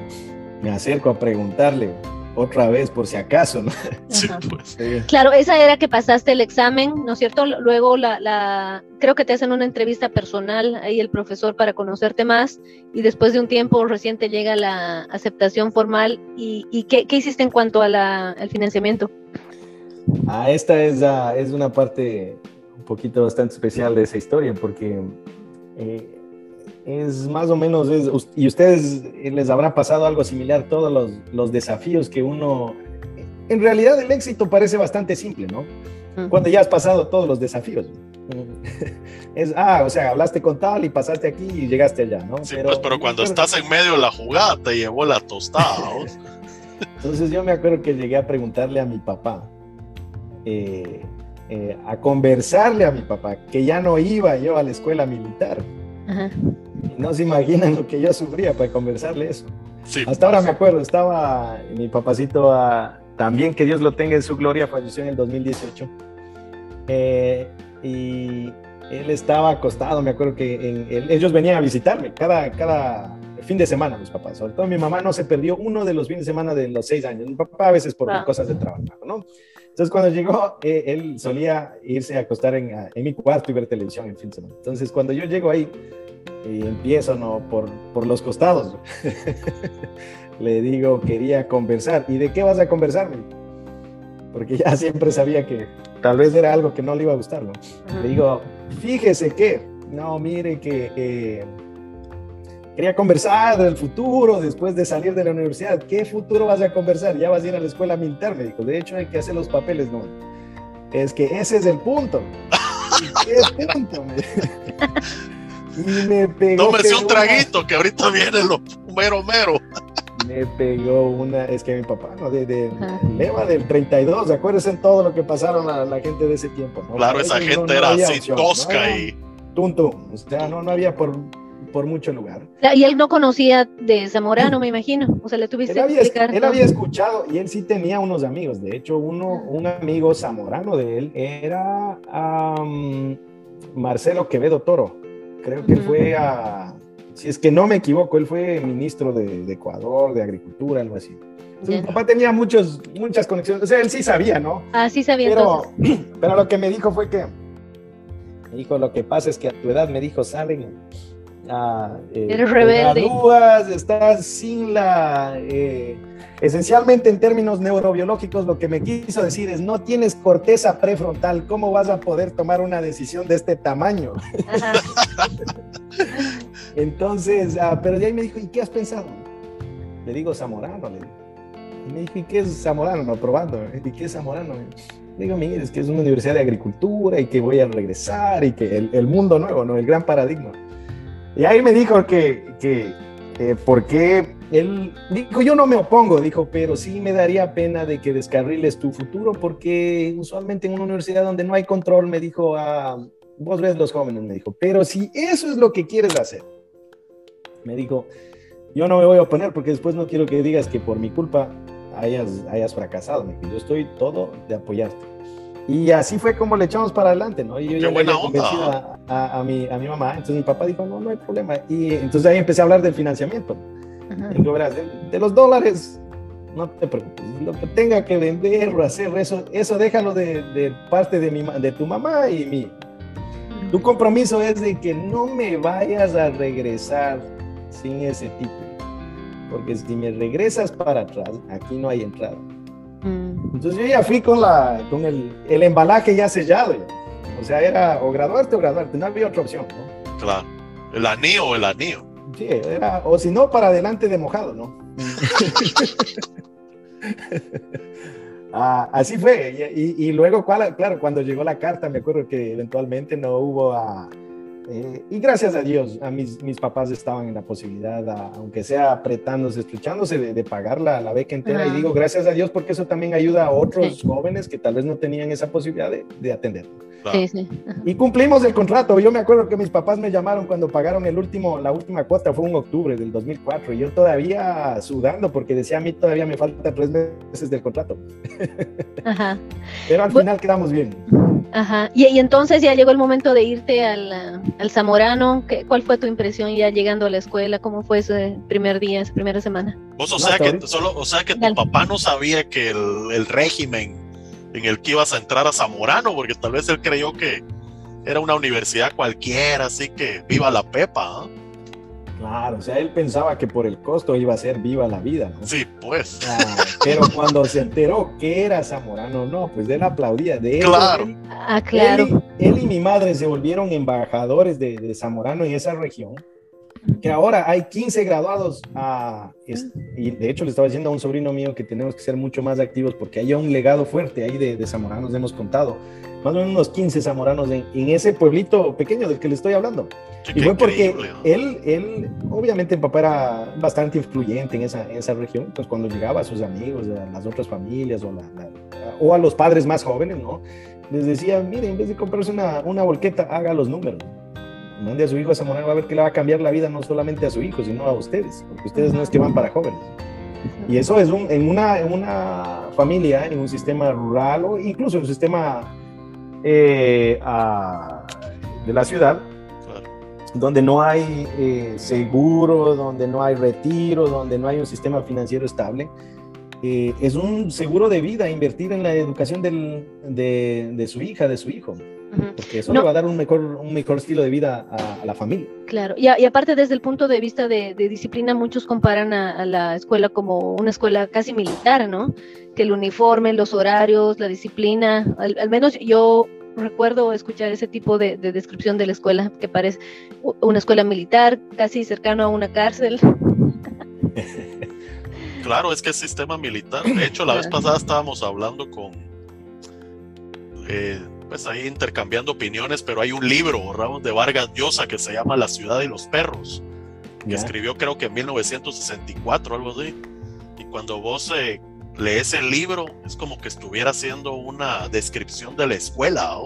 me acerco a preguntarle otra vez por si acaso, ¿no? Sí, pues. Claro, esa era que pasaste el examen, ¿no es cierto? Luego la, la, creo que te hacen una entrevista personal ahí el profesor para conocerte más y después de un tiempo reciente llega la aceptación formal y, y ¿qué, ¿qué, hiciste en cuanto a la, al financiamiento? Ah, esta es, uh, es una parte un poquito bastante especial de esa historia porque eh, es más o menos, y ustedes les habrá pasado algo similar, todos los, los, desafíos que uno, en realidad el éxito parece bastante simple, ¿no? Cuando ya has pasado todos los desafíos. Es, ah, o sea, hablaste con tal y pasaste aquí y llegaste allá, ¿no? Sí, pero, pues, pero cuando estás en medio de la jugada te llevó la tostada. Entonces yo me acuerdo que llegué a preguntarle a mi papá, eh, eh, a conversarle a mi papá, que ya no iba yo a la escuela militar. Ajá. No se imaginan lo que yo sufría para conversarle eso. Hasta ahora me acuerdo, estaba mi papacito, ah, también que Dios lo tenga en su gloria, falleció en el 2018. Eh, y él estaba acostado, me acuerdo que ellos venían a visitarme cada, cada fin de semana, mis papás. Sobre todo mi mamá no se perdió uno de los fines de semana de los seis años. Mi papá a veces por cosas de trabajo, ¿no? Entonces cuando llegó, eh, él solía irse a acostar en, en mi cuarto y ver televisión el fin de semana. Entonces cuando yo llego ahí, y empiezo ¿no? por, por los costados. *laughs* Le digo, quería conversar. ¿Y de qué vas a conversarme? Porque ya siempre sabía que tal vez era algo que no le iba a gustar. ¿no? Le digo, fíjese que, no, mire que eh, quería conversar del futuro después de salir de la universidad. ¿Qué futuro vas a conversar? Ya vas a ir a la escuela militar, me dijo. De hecho, hay que hacer los papeles, ¿no? Es que ese es el punto. *laughs* ¿Qué punto? Y me pegó. Tómese un traguito, que ahorita viene lo mero mero. Me pegó una, es que mi papá, ¿no? De, de leva del 32, acuérdense en todo lo que pasaron a la gente de ese tiempo, ¿no? Claro, esa gente era así tosca y. Tunto, o sea, no, no había por, por mucho lugar. Y él no conocía de Zamorano, me imagino. O sea, le tuviste él había, que explicar. Él había escuchado y él sí tenía unos amigos. De hecho, uno, un amigo zamorano de él era Marcelo Quevedo Toro creo que fue a, si es que no me equivoco, él fue ministro de, Ecuador, de Agricultura, algo así. mi papá tenía muchos, muchas conexiones, o sea, él sí sabía, ¿no? Ah, sí sabía. Pero, *clears throat* pero lo que me dijo fue que, me dijo, lo que pasa es que a tu edad, me dijo, salen a... Eh, Eres rebelde. estás sin la... Eh, esencialmente en términos neurobiológicos lo que me quiso decir es no tienes corteza prefrontal, ¿cómo vas a poder tomar una decisión de este tamaño? *laughs* Entonces, ah, pero de ahí me dijo, ¿y qué has pensado? Le digo, Zamorano, le digo. Y me dijo, ¿y qué es Zamorano? No, probando, ¿eh? ¿y qué es Zamorano? Le digo, mire, es que es una universidad de agricultura y que voy a regresar y que el, mundo nuevo, ¿no? El gran paradigma. Y ahí me dijo que, que eh, ¿por qué? Él dijo, yo no me opongo, dijo, pero sí me daría pena de que descarriles tu futuro porque usualmente en una universidad donde no hay control, me dijo, ah, vos ves los jóvenes, me dijo, pero si eso es lo que quieres hacer, me dijo, yo no me voy a oponer porque después no quiero que digas que por mi culpa hayas, hayas fracasado, me dijo, yo estoy todo de apoyarte. Y así fue como le echamos para adelante, ¿no? Y yo ya buena onda. A, a, mi, a mi mamá, entonces mi papá dijo, no, no hay problema. Y entonces ahí empecé a hablar del financiamiento. Digo, verás, de, los dólares, no te preocupes, lo que tenga que vender o hacer, eso, eso déjalo de, de parte de, mi, de tu mamá y mi. Tu compromiso es de que no me vayas a regresar sin ese título. Porque si me regresas para atrás, aquí no hay entrada. Mm. Entonces yo ya fui con, la, con el, el embalaje ya sellado. O sea, era o graduarte o graduarte, no había otra opción. ¿no? Claro, el anillo o el anillo. Sí, era, o si no, para adelante de mojado, ¿no? *laughs* ah, así fue. Y, y, luego, claro, cuando llegó la carta, me acuerdo que eventualmente no hubo a eh, y gracias a Dios, a mis, mis papás estaban en la posibilidad, aunque sea apretándose, estrechándose, de, pagar la, la, beca entera. Y digo gracias a Dios porque eso también ayuda a otros jóvenes que tal vez no tenían esa posibilidad de, de atender. Sí, sí. Y cumplimos el contrato. Yo me acuerdo que mis papás me llamaron cuando pagaron el último, la última cuota, fue en octubre del 2004. Y yo todavía sudando porque decía a mí todavía me falta tres meses del contrato. *laughs* Ajá. Pero al final quedamos bien. Ajá. Y, y entonces ya llegó el momento de irte al al Zamorano, ¿qué, ¿cuál fue tu impresión ya llegando a la escuela? ¿Cómo fue ese primer día, esa primera semana? o, sea que, solo, o sea que tu papá no sabía que el, régimen en el que ibas a entrar a Zamorano, porque tal vez él creyó que era una universidad cualquiera, así que viva la pepa. ¿eh? Claro, o sea, él pensaba que por el costo iba a ser viva la vida, ¿no? Sí, pues. Ah, pero cuando se enteró que era Zamorano, no, pues él aplaudía. De él, claro. ah, claro. Él y, mi madre se volvieron embajadores de, de, Zamorano en esa región. Que ahora hay 15 graduados, a, y de hecho le estaba diciendo a un sobrino mío que tenemos que ser mucho más activos porque hay un legado fuerte ahí de, de Zamoranos, hemos contado más o menos unos 15 zamoranos en, ese pueblito pequeño del que le estoy hablando. y fue porque él, él, obviamente, papá era bastante influyente en esa, en esa región, pues cuando llegaba a sus amigos, a las otras familias o, o a los padres más jóvenes, ¿no? Les decía, mire, en vez de comprarse una, una volqueta, haga los números. Mande a su hijo a Zamorano, va a ver que le va a cambiar la vida no solamente a su hijo, sino a ustedes, porque ustedes no es que van para jóvenes. Y eso es un, en, una, en una familia, en un sistema rural o incluso en un sistema eh, de la ciudad, donde no hay eh, seguro, donde no hay retiro, donde no hay un sistema financiero estable. Eh, es un seguro de vida invertir en la educación del, de, su hija, de su hijo. Porque eso le va a dar un mejor, un mejor estilo de vida a, la familia. Claro, y, aparte desde el punto de vista de, disciplina, muchos comparan a, la escuela como una escuela casi militar, ¿no? Que el uniforme, los horarios, la disciplina, al, menos yo recuerdo escuchar ese tipo de, descripción de la escuela, que parece una escuela militar, casi cercano a una cárcel. *laughs* Claro, es que es sistema militar. De hecho, la vez pasada estábamos hablando con... Eh, pues ahí intercambiando opiniones, pero hay un libro, Ramos de Vargas Llosa, que se llama La ciudad y los perros, que escribió creo que en 1964, algo así. Y cuando vos eh, lees el libro, es como que estuviera haciendo una descripción de la escuela.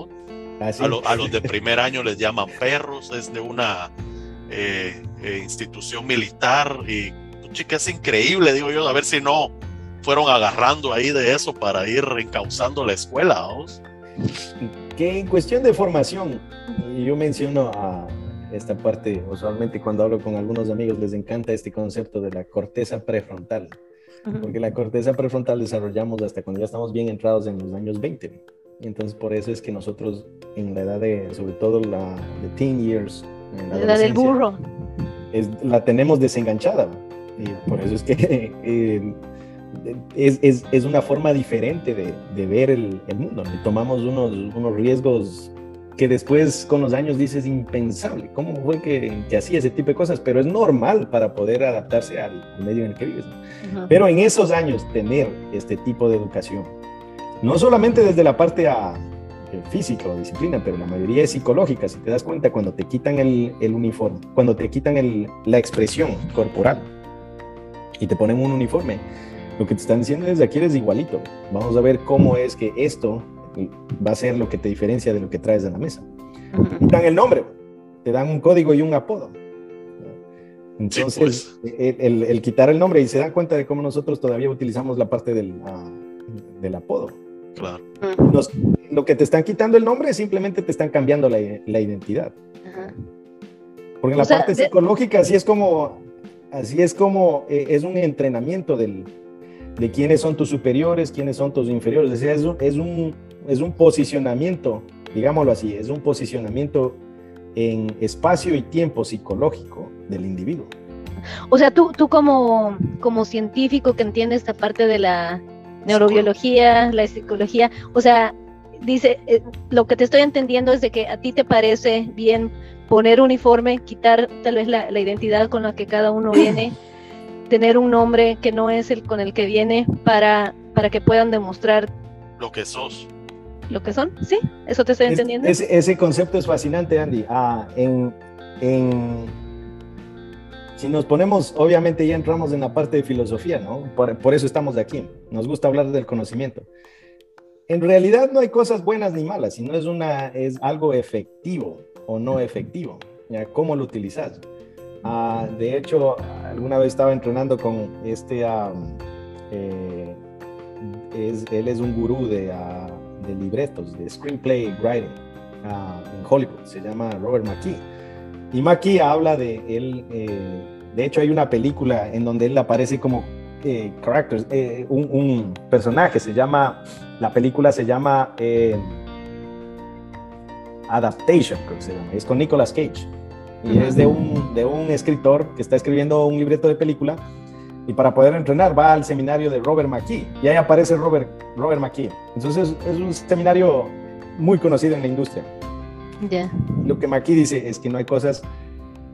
Ah, a, los de *laughs* primer año les llaman perros, es de una eh, eh, institución militar y chica es increíble, digo yo, a ver si no fueron agarrando ahí de eso para ir encauzando la escuela. Que en cuestión de formación, yo menciono a, esta parte, usualmente cuando hablo con algunos amigos les encanta este concepto de la corteza prefrontal, porque la corteza prefrontal desarrollamos hasta cuando ya estamos bien entrados en los años 20. Y entonces por eso es que nosotros en la edad de, sobre todo la de teen years, la, edad del burro, es, la tenemos desenganchada. Y por eso es que *laughs* eh, es, es, es, una forma diferente de, de ver el, el, mundo. Y tomamos unos, unos riesgos que después con los años dices impensable. ¿Cómo fue que, que hacía ese tipo de cosas? Pero es normal para poder adaptarse al, medio en el que vives. Pero en esos años tener este tipo de educación, no solamente desde la parte a, eh, física o disciplina, pero la mayoría es psicológica. Si te das cuenta, cuando te quitan el, el uniforme, cuando te quitan el, la expresión corporal y te ponen un uniforme, lo que te están diciendo es de aquí eres igualito. Vamos a ver cómo es que esto va a ser lo que te diferencia de lo que traes de la mesa. Te dan el nombre, te dan un código y un apodo. Entonces, pues. el, quitar el nombre y se dan cuenta de cómo nosotros todavía utilizamos la parte del, ah, del apodo. Claro. lo que te están quitando el nombre simplemente te están cambiando la, la identidad. Porque en la parte psicológica así es como, así es como eh, es un entrenamiento del, de quiénes son tus superiores, quiénes son tus inferiores. Es, es, un, es, un, es un posicionamiento, digámoslo así, es un posicionamiento en espacio y tiempo psicológico del individuo. O sea, tú, tú como, como científico que entiende esta parte de la neurobiología, la psicología, o sea, dice, eh, lo que te estoy entendiendo es de que a ti te parece bien poner uniforme, quitar tal vez la, la identidad con la que cada uno viene *clears throat* tener un nombre que no es el con el que viene para, para que puedan demostrar lo que sos. Lo que son, sí, eso te estoy entendiendo. ese concepto es fascinante, Andy. Ah, en, en, si nos ponemos, obviamente ya entramos en la parte de filosofía, ¿no? Por, por eso estamos de aquí. Nos gusta hablar del conocimiento. En realidad no hay cosas buenas ni malas, sino es, una, es algo efectivo o no efectivo. ¿ya? ¿Cómo lo utilizas? Ah, de hecho, alguna vez estaba entrenando con este, eh, él es un gurú de, ah, libretos, de screenplay writing ah, en Hollywood, se llama Robert McKee. Y McKee habla de él, eh, de hecho hay una película en donde él aparece como eh, characters, un, un, personaje, se llama, la película se llama Adaptation, creo que se llama, es con Nicolas Cage y es de un, de un escritor que está escribiendo un libreto de película y para poder entrenar va al seminario de Robert McKee y ahí aparece Robert, Robert McKee. Entonces es un seminario muy conocido en la industria. Lo que McKee dice es que no hay cosas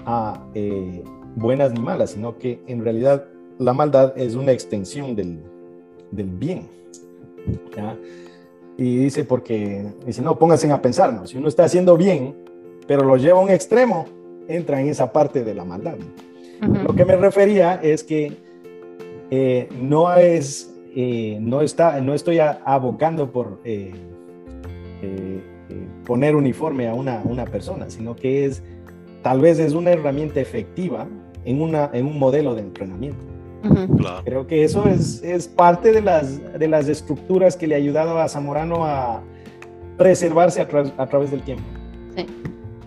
ah, eh, buenas ni malas, sino que en realidad la maldad es una extensión del, del bien. Y dice porque, dice, no, pónganse a pensar, si uno está haciendo bien, pero lo lleva a un extremo, entra en esa parte de la maldad. Lo que me refería es que eh, no es, eh, no, está, no estoy abocando por eh, poner uniforme a una, una persona, sino que es, tal vez es una herramienta efectiva en, una, en un modelo de entrenamiento. Creo que eso es, es parte de las, de las estructuras que le ha ayudado a Zamorano a preservarse a, a través del tiempo. Sí.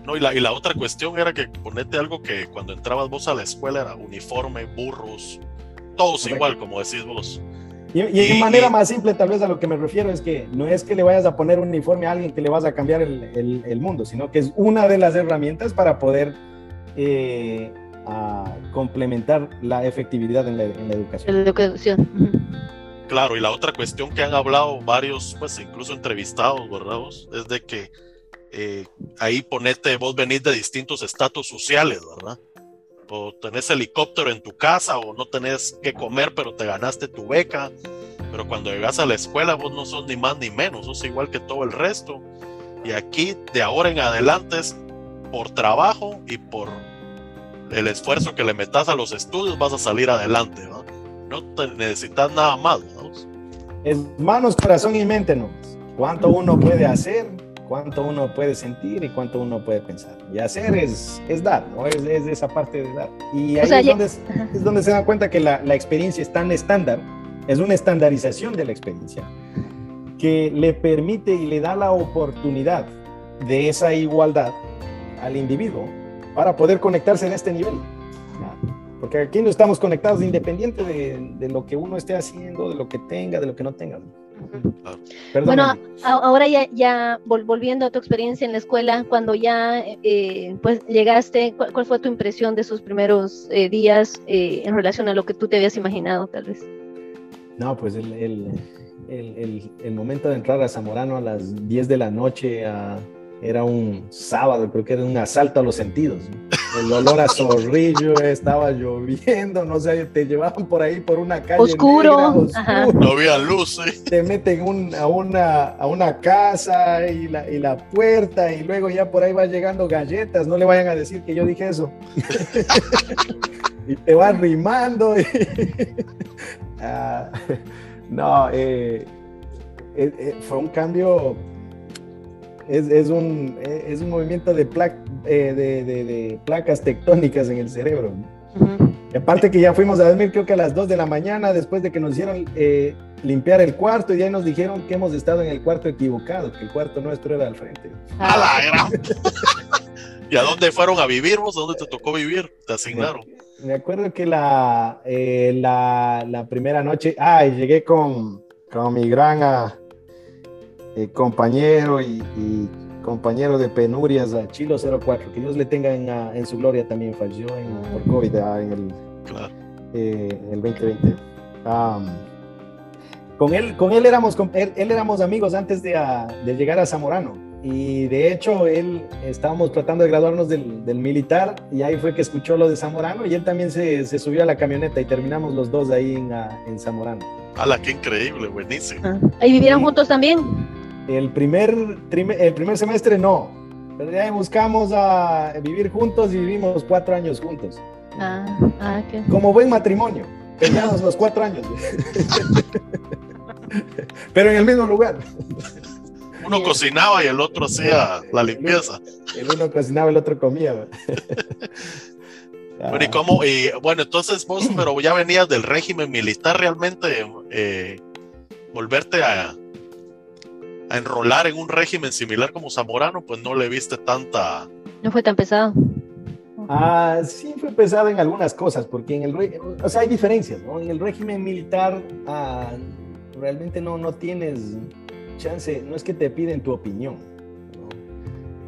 No, y la, y la otra cuestión era que ponete algo que cuando entrabas vos a la escuela era uniforme, burros, todos igual, como decís vos. Y, y, de manera más simple, tal vez a lo que me refiero es que no es que le vayas a poner un uniforme a alguien que le vas a cambiar el, el, el mundo, sino que es una de las herramientas para poder eh, a complementar la efectividad en la, en la educación. En la educación. Claro, y la otra cuestión que han hablado varios, pues incluso entrevistados, ¿verdad? Es de que eh, ahí ponete, vos venís de distintos estatus sociales, ¿verdad? O tenés helicóptero en tu casa o no tenés que comer, pero te ganaste tu beca. Pero cuando llegas a la escuela, vos no sos ni más ni menos, sos igual que todo el resto. Y aquí, de ahora en adelante, es por trabajo y por el esfuerzo que le metas a los estudios, vas a salir adelante, ¿no? No te necesitas nada más, ¿no? Es manos, corazón y mente, ¿no? ¿Cuánto uno puede hacer? Cuánto uno puede sentir y cuánto uno puede pensar. Y hacer es, es dar, ¿no? Es, es esa parte de dar. Y ahí es, donde, es, donde, se da cuenta que la, la, experiencia es tan estándar, es una estandarización de la experiencia, que le permite y le da la oportunidad de esa igualdad al individuo para poder conectarse en este nivel. Porque aquí no estamos conectados independiente de, de, lo que uno esté haciendo, de lo que tenga, de lo que no tenga. Bueno, ahora ya, ya volviendo a tu experiencia en la escuela, cuando ya eh, pues llegaste, ¿cuál, fue tu impresión de esos primeros eh, días eh, en relación a lo que tú te habías imaginado, tal vez? No, pues el, el, el, el momento de entrar a Zamorano a las 10 de la noche a era un sábado, creo que era un asalto a los sentidos. El olor a zorrillo, estaba lloviendo, no sé, te llevaban por ahí por una calle. Oscuro. No había luz. Te meten a, una, a una casa y la, y la puerta y luego ya por ahí va llegando galletas, no le vayan a decir que yo dije eso. *laughs* y te van rimando. *laughs* Ah, no, eh, eh, eh, fue un cambio es, es, un, es un movimiento de, eh, de, de, placas tectónicas en el cerebro. y aparte que ya fuimos a dormir creo que a las 2 de la mañana después de que nos hicieron eh, limpiar el cuarto y ya nos dijeron que hemos estado en el cuarto equivocado, que el cuarto nuestro era al frente. ¡A la gran! *laughs* ¿Y a dónde fueron a vivir vos? ¿A dónde te tocó vivir? ¿Te asignaron? Me, acuerdo que la, eh, la, la, primera noche, ah, llegué con, con mi gran... Ah, eh, compañero y, compañero de penurias a Chilo 04, que Dios le tenga en, su gloria también, falleció en, por COVID ah, en, el, eh, el 2020. con él, con él éramos, él, éramos amigos antes de, ah, de, llegar a Zamorano. Y de hecho, él estábamos tratando de graduarnos del, del, militar y ahí fue que escuchó lo de Zamorano y él también se, se subió a la camioneta y terminamos los dos ahí en, ah, en Zamorano. ¡Hala, qué increíble! Buenísimo. ¿Ahí vivieron juntos también? El primer, el primer semestre no, pero ya buscamos a vivir juntos y vivimos cuatro años juntos. Ah, ah qué. Como buen matrimonio, peleamos los cuatro años. *laughs* pero en el mismo lugar. Uno cocinaba y el otro hacía la limpieza. El uno cocinaba, el otro comía. *laughs* Bueno, y cómo, y, bueno, entonces vos, pero ya venías del régimen militar realmente, eh, volverte a, a enrolar en un régimen similar como Zamorano, pues no le viste tanta... No fue tan pesado. Ah, sí fue pesado en algunas cosas, porque en el... O sea, hay diferencias, ¿no? En el régimen militar ah, realmente no, no tienes chance, no es que te piden tu opinión.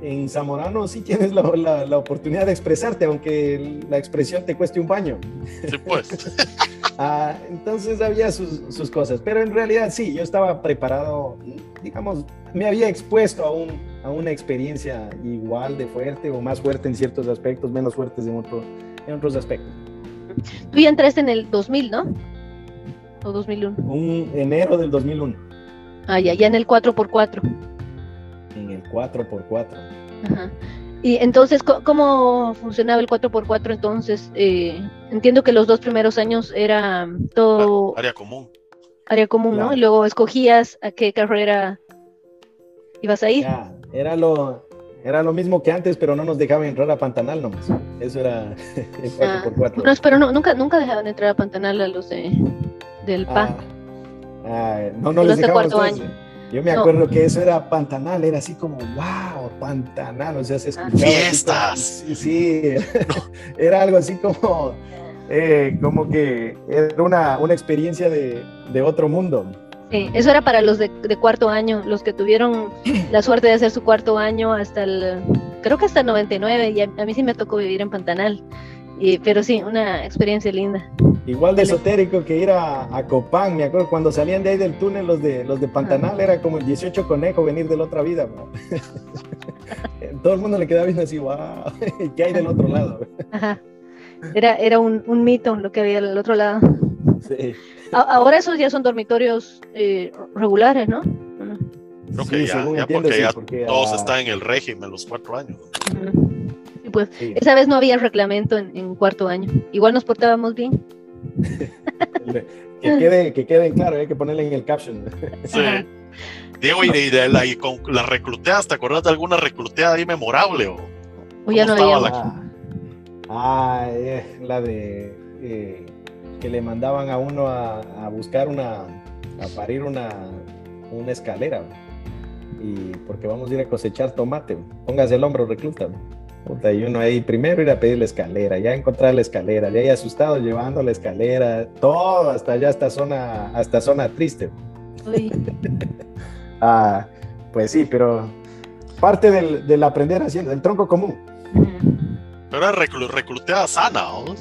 En Zamorano sí tienes la, la, oportunidad de expresarte, aunque la expresión te cueste un baño. Sí, pues. *laughs* ah, entonces había sus, sus, cosas, pero en realidad sí, yo estaba preparado digamos, me había expuesto a, un, a una experiencia igual de fuerte o más fuerte en ciertos aspectos, menos fuertes en, otro, en otros aspectos. Tú ya entraste en el 2000, ¿no? ¿O 2001? Un enero del 2001. Ah, ya, ya en el 4x4. El 4x4. Ajá. Y entonces, ¿cómo funcionaba el 4x4 entonces? Eh, entiendo que los dos primeros años era todo... Área común área común, ¿no? Y luego escogías a qué carrera ibas a ir. era lo, era lo mismo que antes, pero no nos dejaban entrar a Pantanal nomás. Eso era *laughs* el 4x4. Ah, no, pero no, nunca, nunca dejaban entrar a Pantanal a los de, del PA. Ah, no, no les dejaban. Yo me acuerdo que eso era Pantanal, era así como, wow, Pantanal, o sea, se escuchaba. ¡Fiestas! sí, *laughs* era algo así como eh, como que era una, una experiencia de, de, otro mundo. Sí, eso era para los de, de, cuarto año, los que tuvieron la suerte de hacer su cuarto año hasta el, creo que hasta el 99, y a, mí sí me tocó vivir en Pantanal, y, pero sí, una experiencia linda. Igual de esotérico que ir a, a, Copán, me acuerdo, cuando salían de ahí del túnel los de, los de Pantanal, era como el 18 conejo venir de la otra vida. *laughs* Todo el mundo le quedaba viendo así, wow, *laughs* ¿qué hay del otro lado? Ajá. Era, era un, un, mito lo que había al otro lado. Sí. ahora esos ya son dormitorios eh, regulares, ¿no? Creo que ya, ya porque ya todos están en el régimen los cuatro años. Sí, pues esa vez no había reglamento en, en, cuarto año. Igual nos portábamos bien. *laughs* que, quede, que quede claro, hay que ponerle en el caption. Sí. Diego, y, de, la, y con recluteadas, ¿te acuerdas de alguna recluteada ahí memorable? ¿O, o ya no había. La... Ah, la de eh, que le mandaban a uno a, buscar una, a parir una, una escalera. Y porque vamos a ir a cosechar tomate. Póngase el hombro, recluta. Puta, y uno ahí primero ir a pedir la escalera, ya encontrar la escalera, ya ahí asustado llevando la escalera, todo hasta allá, hasta zona, hasta zona triste. *laughs* ah, pues sí, pero parte del, del, aprender haciendo, el tronco común. Pero era recluteada sana, ¿no?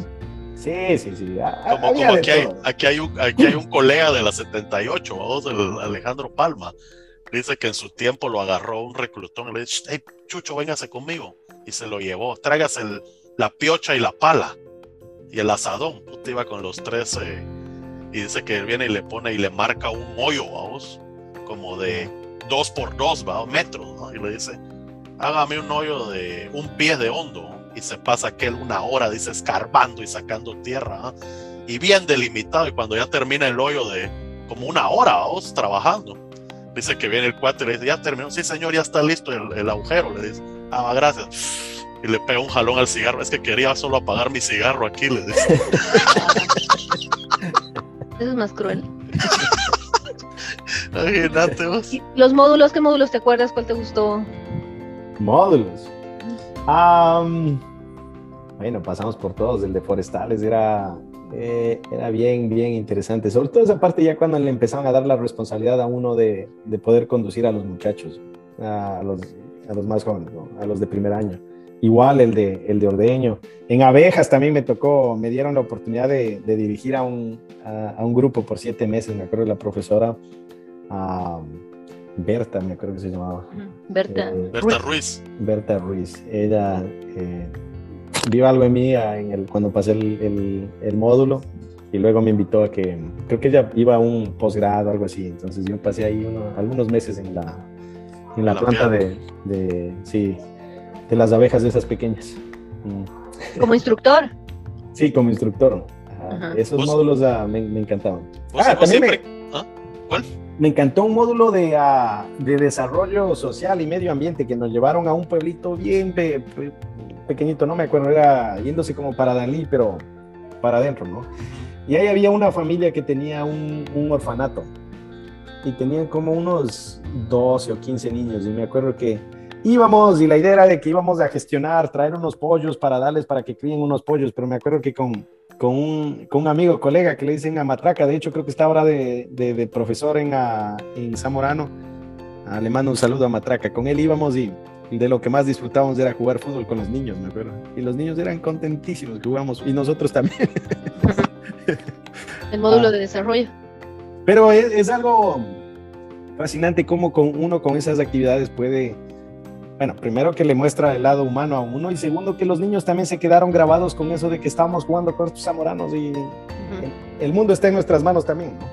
Sí, sí, sí. Como, como aquí, hay, aquí, hay un, aquí hay un colega de la 78, ¿vamos? El Alejandro Palma. Dice que en su tiempo lo agarró un reclutón y le dice, hey, Chucho, véngase conmigo. Y se lo llevó. Tráigase la piocha y la pala. Y el asadón. Usted iba con los tres. Eh, y dice que viene y le pone y le marca un hoyo, vamos. Como de dos por dos, ¿va? metros. Y le dice, hágame un hoyo de un pie de hondo y se pasa aquel una hora, dice, escarbando y sacando tierra, y bien delimitado, y cuando ya termina el hoyo de como una hora, vamos, trabajando, dice que viene el cuate y le dice, ya terminó, sí señor, ya está listo el, agujero, le dice, ah, gracias, y le pega un jalón al cigarro, es que quería solo apagar mi cigarro aquí, le dice. Eso es más cruel. *laughs* Imagínate vos. ¿Los módulos? ¿Qué módulos te acuerdas? ¿Cuál te gustó? Módulos bueno, pasamos por todos. El de forestales era, eh, era bien, bien interesante. Sobre todo esa parte ya cuando le empezaron a dar la responsabilidad a uno de, de poder conducir a los muchachos, a los, a los más jóvenes, a los de primer año. Igual el de, el de ordeño. En abejas también me tocó, me dieron la oportunidad de, de dirigir a un, a, un, grupo por siete meses, me acuerdo la profesora. Berta, me acuerdo que se llamaba. Berta. Eh, Berta Ruiz. Berta Ruiz. Ella eh, vio algo en mí en el, cuando pasé el, el, módulo y luego me invitó a que, creo que ella iba a un posgrado, algo así. Entonces yo pasé ahí algunos meses en la, en la, planta de, de, sí, de las abejas de esas pequeñas. Mm. ¿Como instructor? sí, como instructor. Esos módulos ah, me, me, encantaban. Ah, también me... ¿Ah? ¿Cuál? me encantó un módulo de, uh, de, desarrollo social y medio ambiente que nos llevaron a un pueblito bien pequeñito, no me acuerdo, era yéndose como para Dalí, pero para adentro, ¿no? Y ahí había una familia que tenía un, un, orfanato y tenían como unos 12 o 15 niños y me acuerdo que íbamos y la idea era de que íbamos a gestionar, traer unos pollos para darles para que críen unos pollos, pero me acuerdo que con con un, con un amigo, colega que le dicen a Matraca, de hecho creo que está ahora de, de, profesor en, a, en Zamorano, ah, le mando un saludo a Matraca, con él íbamos y de lo que más disfrutábamos era jugar fútbol con los niños, me acuerdo, y los niños eran contentísimos jugamos, y nosotros también. *laughs* El módulo ah. de desarrollo. Pero es, es algo fascinante cómo con uno con esas actividades puede bueno, primero que le muestra el lado humano a uno y segundo que los niños también se quedaron grabados con eso de que estábamos jugando con estos zamoranos y el, mundo está en nuestras manos también, ¿no?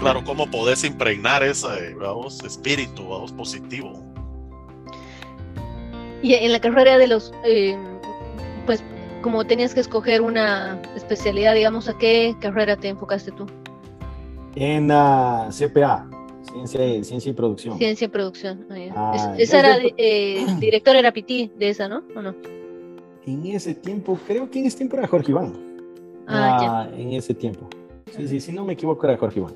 Claro, cómo podés impregnar ese vamos, espíritu vamos, positivo. Y en la carrera de los, eh, pues como tenías que escoger una especialidad, digamos, ¿a qué carrera te enfocaste tú? En uh, CPA, Ciencia, ciencia y producción. Ciencia y producción. Ah, ah, esa era, eh, director era Piti de esa, ¿no? ¿O no? En ese tiempo, creo que en ese tiempo era Jorge Iván. Ah, ya. En ese tiempo. Sí, sí, si no me equivoco era Jorge Iván.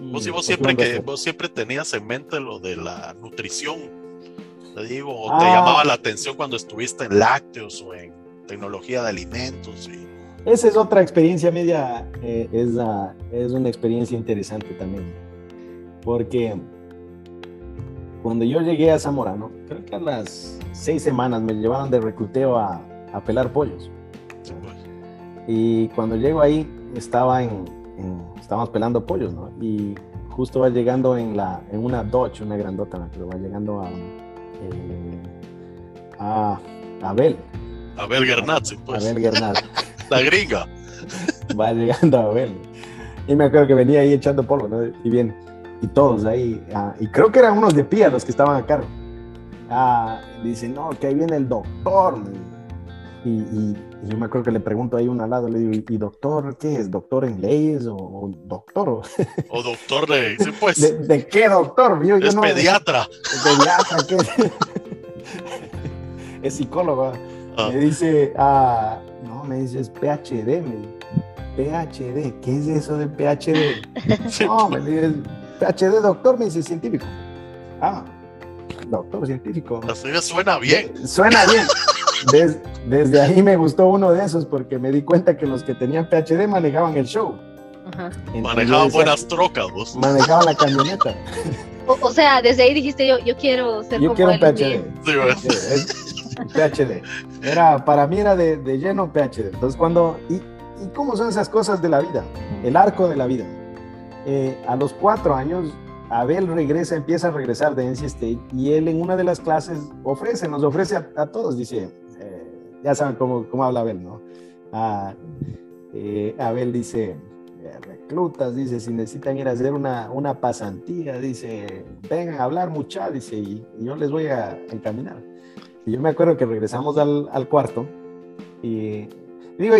Vos, vos siempre, que, vos siempre tenías en mente lo de la nutrición. Te digo, o te llamaba la atención cuando estuviste en lácteos o en tecnología de alimentos. Y... Esa es otra experiencia media, eh, es, es una experiencia interesante también porque cuando yo llegué a Zamorano, creo que a las seis semanas me llevaron de recluteo a, a pelar pollos. Y cuando llego ahí, estaba en, estábamos pelando pollos, ¿no? Y justo va llegando en, la, en una Dodge, una grandota, pero va llegando a, eh, a Abel. Abel Gernazzi, pues. Abel Gernazzi. La gringa. Va llegando a Abel. Y me acuerdo que venía ahí echando polvo, ¿no? Y bien, y todos ahí, ah, y creo que eran unos de pía los que estaban a cargo. Ah, dice, no, que ahí viene el doctor. Y, yo me acuerdo que le pregunto ahí uno al lado, le digo, ¿y doctor qué es? ¿Doctor en leyes o, doctor? O, doctor de, pues. ¿De, qué doctor? Yo, es pediatra. pediatra, ¿qué? es psicólogo. Ah. Me dice, ah, me dice, es PhD, me PhD, ¿qué es eso de PhD? *laughs* no, me dice, PhD, doctor, me dice científico. Ah, doctor científico. Así suena bien. Suena bien. desde ahí me gustó uno de esos porque me di cuenta que los que tenían PhD manejaban el show. Manejaban buenas trocas, vos. Manejaban la camioneta. O, sea, desde ahí dijiste yo, yo quiero ser yo quiero un PhD. Sí, PhD. Era, para mí era de, de, lleno PhD. Entonces cuando, y, cómo son esas cosas de la vida, el arco de la vida. Eh, a los cuatro años, Abel regresa, empieza a regresar de NC State y él en una de las clases ofrece, nos ofrece a, todos, dice, eh, ya saben cómo, cómo habla Abel, ¿no? Ah, eh, Abel dice, reclutas, dice, si necesitan ir a hacer una, una pasantía, dice, vengan a hablar mucha, dice, y, yo les voy a encaminar. Y yo me acuerdo que regresamos al, al cuarto y digo,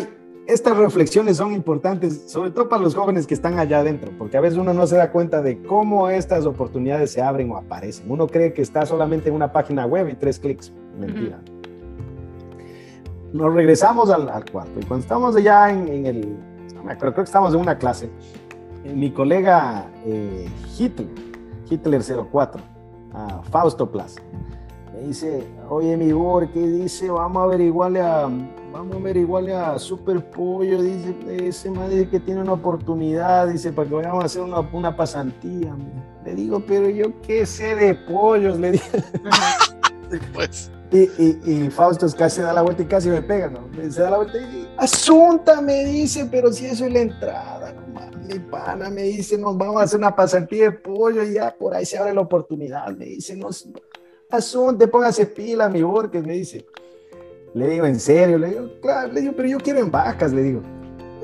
estas reflexiones son importantes, sobre todo para los jóvenes que están allá adentro, porque a veces uno no se da cuenta de cómo estas oportunidades se abren o aparecen. Uno cree que está solamente en una página web y tres clics. Mentira. Nos regresamos al, al, cuarto y cuando estamos allá en, en el, creo que estamos en una clase. Mi colega eh, Hitler, Hitler 04, Fausto Plaza, me dice, oye mi Bor, ¿qué dice? Vamos a averiguarle a, vamos a averiguarle a Super Pollo, dice, ese man dice que tiene una oportunidad, dice, para que vayamos a hacer una, una pasantía. Le digo, pero yo qué sé de pollos, le digo. *laughs* pues. Y, y, y, Fausto casi da la vuelta y casi me pega, ¿no? Se da la vuelta y asunta, me dice, pero si eso es la entrada, no mi pana, me dice, nos vamos a hacer una pasantía de pollo y ya por ahí se abre la oportunidad, me dice, no, asunte, póngase pila, mi Borges, me dice. Le digo, ¿en serio? Le digo, claro, le digo, pero yo quiero en vacas, le digo.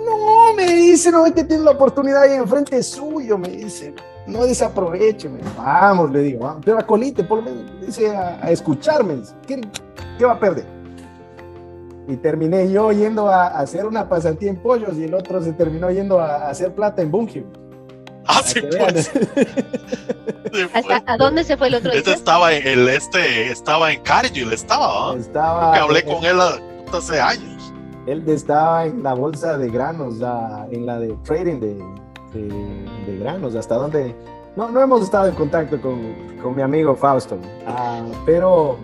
No, me dice, no, que tiene la oportunidad ahí enfrente suyo, me dice no desaproveche, vamos, le digo, vamos, pero a colite, por lo menos, dice, a, escucharme, ¿qué, va a perder? Y terminé yo yendo a, hacer una pasantía en pollos y el otro se terminó yendo a, hacer plata en Bungee. Ah, sí, pues. ¿A dónde se fue el otro? Este estaba en el este estaba en Cargill, estaba, estaba que hablé con él hace años. Él estaba en la bolsa de granos, en la de trading de, de, granos, hasta donde no, no hemos estado en contacto con, con mi amigo Fausto, ah, pero,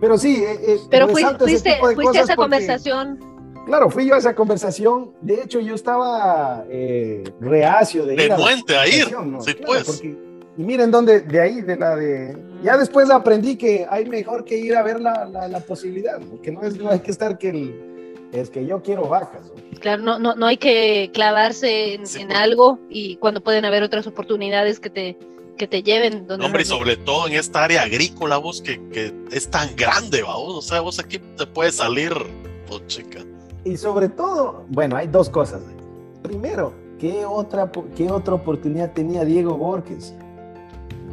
pero sí. Eh, eh, pero fuiste, fuiste a esa conversación. Claro, fui yo a esa conversación. De hecho, yo estaba eh, reacio de, ir a, a ir. Sí, pues. y miren dónde, de ahí, de la de. Ya después aprendí que hay mejor que ir a ver la, la, la posibilidad, que no, es, no hay que estar que el es que yo quiero vacas. Claro, no, no, no hay que clavarse en, pues. algo y cuando pueden haber otras oportunidades que te, que te lleven. Donde hombre, y sobre todo en esta área agrícola, vos que, que es tan grande, vos, o sea, vos aquí te puedes salir, oh, chica. Y sobre todo, bueno, hay dos cosas. Primero, ¿qué otra, qué otra oportunidad tenía Diego Borges?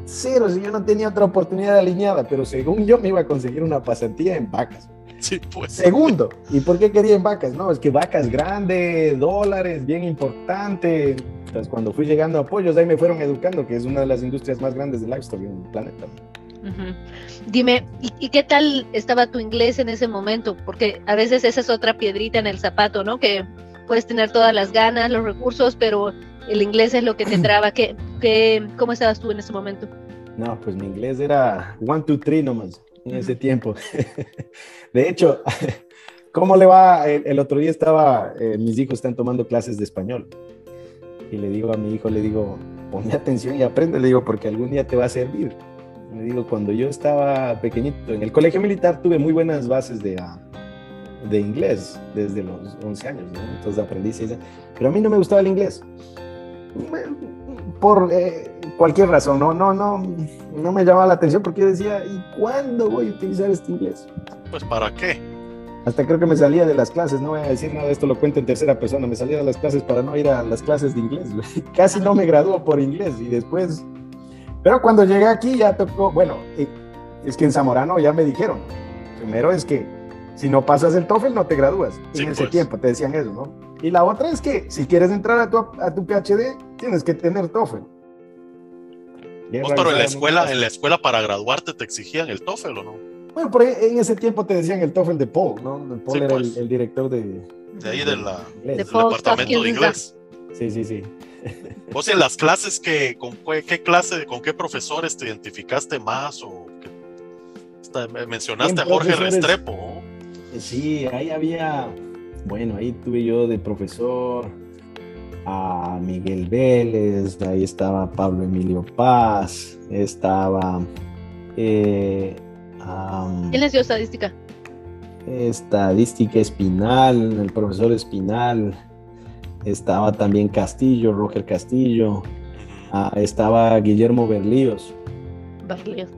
Cero, si yo no tenía otra oportunidad alineada, pero según yo me iba a conseguir una pasantía en vacas. Pues. Segundo, ¿y por qué querían vacas? No, es que vacas grandes, dólares, bien importante. Entonces, cuando fui llegando a pollos, ahí me fueron educando, que es una de las industrias más grandes de livestock en el planeta. Dime, ¿y, qué tal estaba tu inglés en ese momento? Porque a veces esa es otra piedrita en el zapato, ¿no? Que puedes tener todas las ganas, los recursos, pero el inglés es lo que te *clears throat* traba. ¿Qué, qué, ¿Cómo estabas tú en ese momento? No, pues mi inglés era one, two, three nomás en ese tiempo. *laughs* De hecho, *laughs* ¿cómo le va? El, otro día estaba, eh, mis hijos están tomando clases de español. Y le digo a mi hijo, le digo, ponme atención y aprende, le digo, porque algún día te va a servir. Le digo, cuando yo estaba pequeñito, en el colegio militar tuve muy buenas bases de, ah, de inglés desde los 11 años, Entonces aprendí, pero a mí no me gustaba el inglés por eh, cualquier razón, no, no, no, no me llamaba la atención porque yo decía, ¿y cuándo voy a utilizar este inglés? Pues para qué. Hasta creo que me salía de las clases, no voy a decir nada, esto lo cuento en tercera persona, me salía de las clases para no ir a las clases de inglés. *laughs* Casi no me graduó por inglés y después, pero cuando llegué aquí ya tocó, bueno, eh, es que en Zamorano ya me dijeron, primero es que si no pasas el TOEFL no te gradúas. en ese pues. tiempo te decían eso, ¿no? Y la otra es que si quieres entrar a tu, a tu PhD, tienes que tener TOEFL. pero en la escuela, en la escuela para graduarte te exigían el TOEFL o no? Bueno, por en ese tiempo te decían el TOEFL de Paul, ¿no? Paul era el, pues. director de, de ahí de la, del departamento de inglés. Sí, sí, sí. Vos en las clases que, con qué clase, con qué profesores te identificaste más o mencionaste a Jorge Restrepo. Sí, ahí había, bueno, ahí tuve yo de profesor a Miguel Vélez, ahí estaba Pablo Emilio Paz, estaba... Eh, ¿Quién les dio estadística? Estadística Espinal, el profesor Espinal, estaba también Castillo, Roger Castillo, ah, estaba Guillermo Berlíos. Berlíos.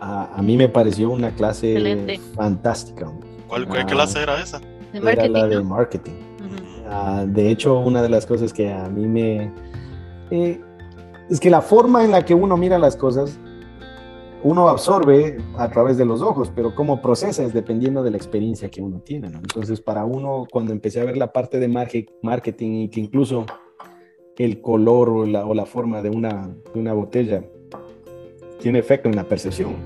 a mí me pareció una clase fantástica. ¿Cuál, ¿Qué clase era esa? De marketing, era la de marketing. Ah, de hecho, una de las cosas que a mí me... Eh, es que la forma en la que uno mira las cosas, uno absorbe a través de los ojos, pero cómo procesa es dependiendo de la experiencia que uno tiene. Entonces, para uno, cuando empecé a ver la parte de marketing y que incluso el color o la, o la forma de una, de una botella tiene efecto en la percepción.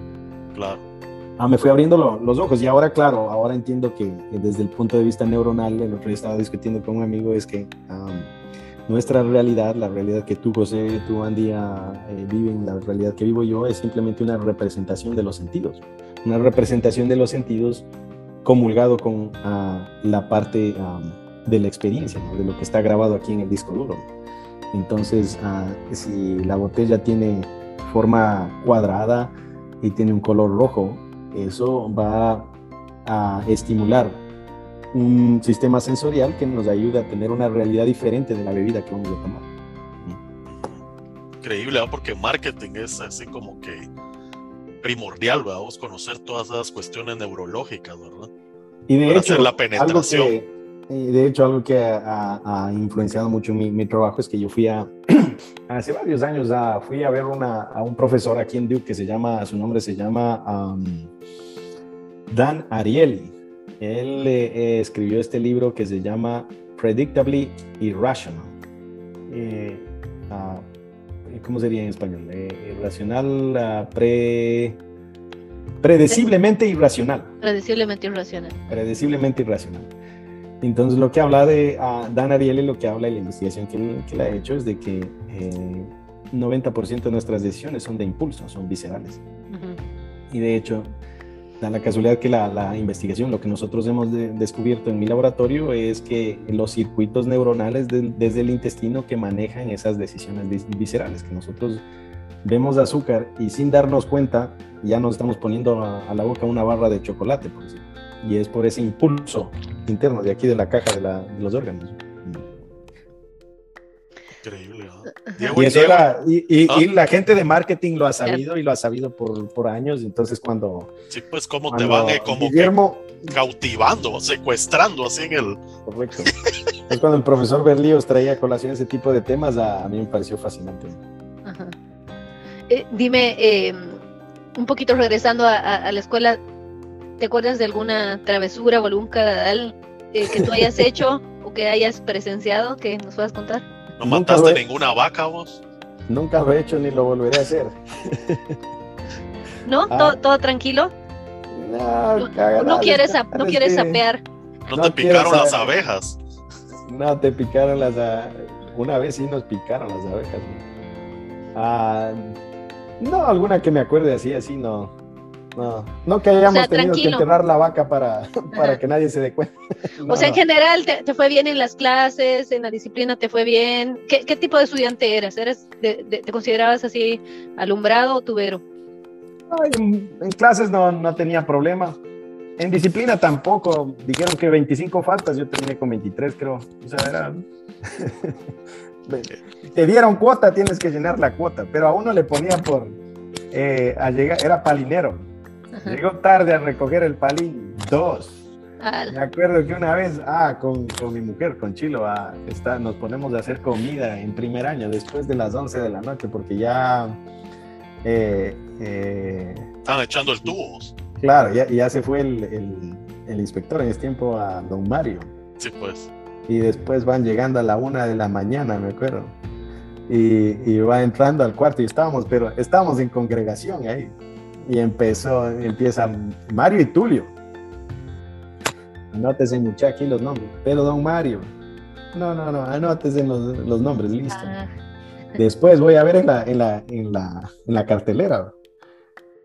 Claro ah, me fui abriendo los ojos y ahora, claro, ahora entiendo que, desde el punto de vista neuronal, el otro día estaba discutiendo con un amigo, es que nuestra realidad, la realidad que tú, José, tú, Andy, uh, viven, la realidad que vivo yo, es simplemente una representación de los sentidos, una representación de los sentidos comulgado con ah, la parte de la experiencia, de lo que está grabado aquí en el disco duro. Entonces, ah, si la botella tiene forma cuadrada y tiene un color rojo, eso va a estimular un sistema sensorial que nos ayude a tener una realidad diferente de la bebida que vamos a tomar. Increíble, porque marketing es así como que primordial, vamos a conocer todas esas cuestiones neurológicas, ¿verdad? Y de hecho, la penetración. de hecho, algo que ha, influenciado mucho mi, trabajo es que yo fui a, *clears throat* hace varios años, a, fui a ver una, a un profesor aquí en Duke que se llama, su nombre se llama Dan Ariely. Él eh, escribió este libro que se llama Predictably Irrational. Eh, ah, ¿Cómo sería en español? Eh, irracional, ah, pre, predeciblemente irracional. Predeciblemente irracional. Predeciblemente irracional. Entonces, lo que habla de ah, Dan Ariely, lo que habla de la investigación que él, ha hecho es de que 90% de nuestras decisiones son de impulso, son viscerales. Y de hecho, La casualidad que la, investigación, lo que nosotros hemos descubierto en mi laboratorio es que los circuitos neuronales desde el intestino que manejan esas decisiones viscerales, que nosotros vemos azúcar y sin darnos cuenta ya nos estamos poniendo a, la boca una barra de chocolate, por Y es por ese impulso interno de aquí de la caja de los órganos. Y, la gente de marketing lo ha sabido y lo ha sabido por, por años. Entonces, cuando. Sí, pues, te van eh, como cautivando, secuestrando así en el. Correcto. es cuando el profesor Berlíos traía a colación ese tipo de temas, a, mí me pareció fascinante. Eh, dime, em, un poquito regresando a, la escuela, ¿te acuerdas de alguna travesura o algún cadal eh, que tú hayas *laughs* hecho o que hayas presenciado que nos puedas contar? ¿No mataste ninguna vaca vos? Nunca lo he hecho ni lo volveré a hacer. *laughs* ¿No? Ah. ¿Todo, tranquilo? No, no, quieres, no quieres sapear. ¿No, te picaron las abejas? No, te picaron las... Una vez sí nos picaron las abejas. Ah, no, alguna que me acuerde así, así no. No, no que hayamos tenido que enterrar la vaca para, *laughs* para que nadie se dé cuenta. *laughs* o sea, en general, te, fue bien en las clases, en la disciplina te fue bien? ¿Qué, qué tipo de estudiante eras? ¿Eres ¿Te considerabas así alumbrado o tubero? en, clases no, no tenía problemas. En disciplina tampoco. Dijeron que 25 faltas, yo terminé con 23, creo. O sea, era... *laughs* te dieron cuota, tienes que llenar la cuota, pero a uno le ponían por... Eh, a llegar, era palinero *laughs* Llegó tarde a recoger el palín, dos. Me acuerdo que una vez, ah, con, con mi mujer, con Chilo, ah, está, nos ponemos a hacer comida en primer año, después de las 11 de la noche, porque ya... Eh, eh, Están echando el tubo. Claro, ya, ya se fue el, el, el, inspector en ese tiempo a don Mario. Sí, pues. Y después van llegando a la una de la mañana, me acuerdo. Y, y va entrando al cuarto y estábamos, pero estábamos en congregación ahí y empezó, empieza Mario y Tulio. Anótese mucha aquí los nombres. Pero don Mario. No, no, no, anótese los, los nombres, listo. Ah. Después voy a ver en la, en la, en la, en la cartelera.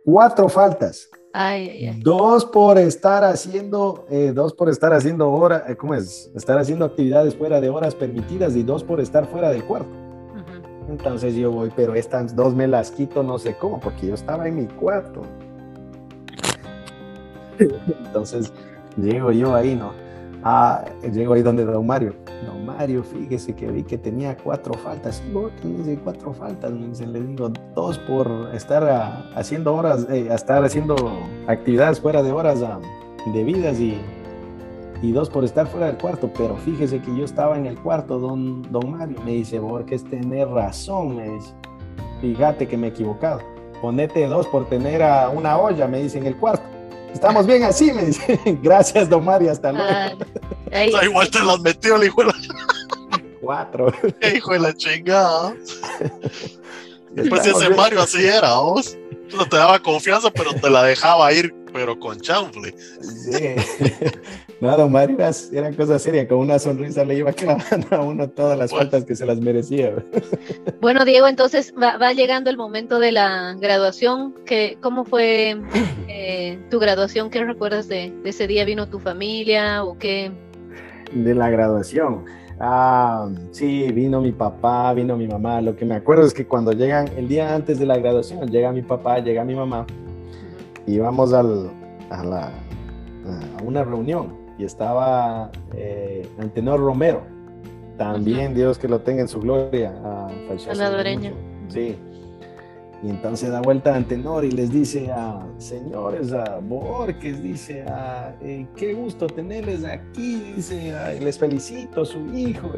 Cuatro faltas. Dos por estar haciendo, eh, dos por estar haciendo horas, eh, ¿cómo es? Estar haciendo actividades fuera de horas permitidas y dos por estar fuera del cuarto. Entonces yo voy, pero estas dos me las quito no sé cómo, porque yo estaba en mi cuarto. Entonces llego yo ahí, ¿no? Ah, llego ahí donde don Mario. Don Mario, fíjese que vi que tenía cuatro faltas. ¿Por qué dice cuatro faltas? Me le digo, dos por estar ah, haciendo horas, eh, estar haciendo actividades fuera de horas ah, debidas y, y dos por estar fuera del cuarto. Pero fíjese que yo estaba en el cuarto, don, don Mario. Me dice, porque es tener razón, me dice. Fíjate que me he equivocado. Ponete dos por tener a una olla, me dice, en el cuarto. Estamos bien así, me dice. *laughs* Gracias, don Mario, hasta luego. Ah, igual *laughs* te las metió el hijo de la... Cuatro. *laughs* hijo de la chingada. Después ese Mario así era, vos. No te daba confianza, pero te la dejaba ir, pero con chanfle. Sí. No, don Mario era, era, cosa seria, con una sonrisa le iba *laughs* clavando a uno todas las faltas que se las merecía. *laughs* Bueno, Diego, entonces va, llegando el momento de la graduación. ¿Qué, ¿Cómo fue eh, tu graduación? ¿Qué recuerdas de, ese día? ¿Vino tu familia o qué? De la graduación. Ah, sí, vino mi papá, vino mi mamá. Lo que me acuerdo es que cuando llegan, el día antes de la graduación, llega mi papá, llega mi mamá y vamos al, a, la, a una reunión y estaba eh, Antenor Romero, también Dios que lo tenga en su gloria. Salvadoreño. Sí. Y entonces da vuelta a Antenor y les dice a señores, a Borges, dice, a, eh, qué gusto tenerles aquí, dice, les felicito, su hijo.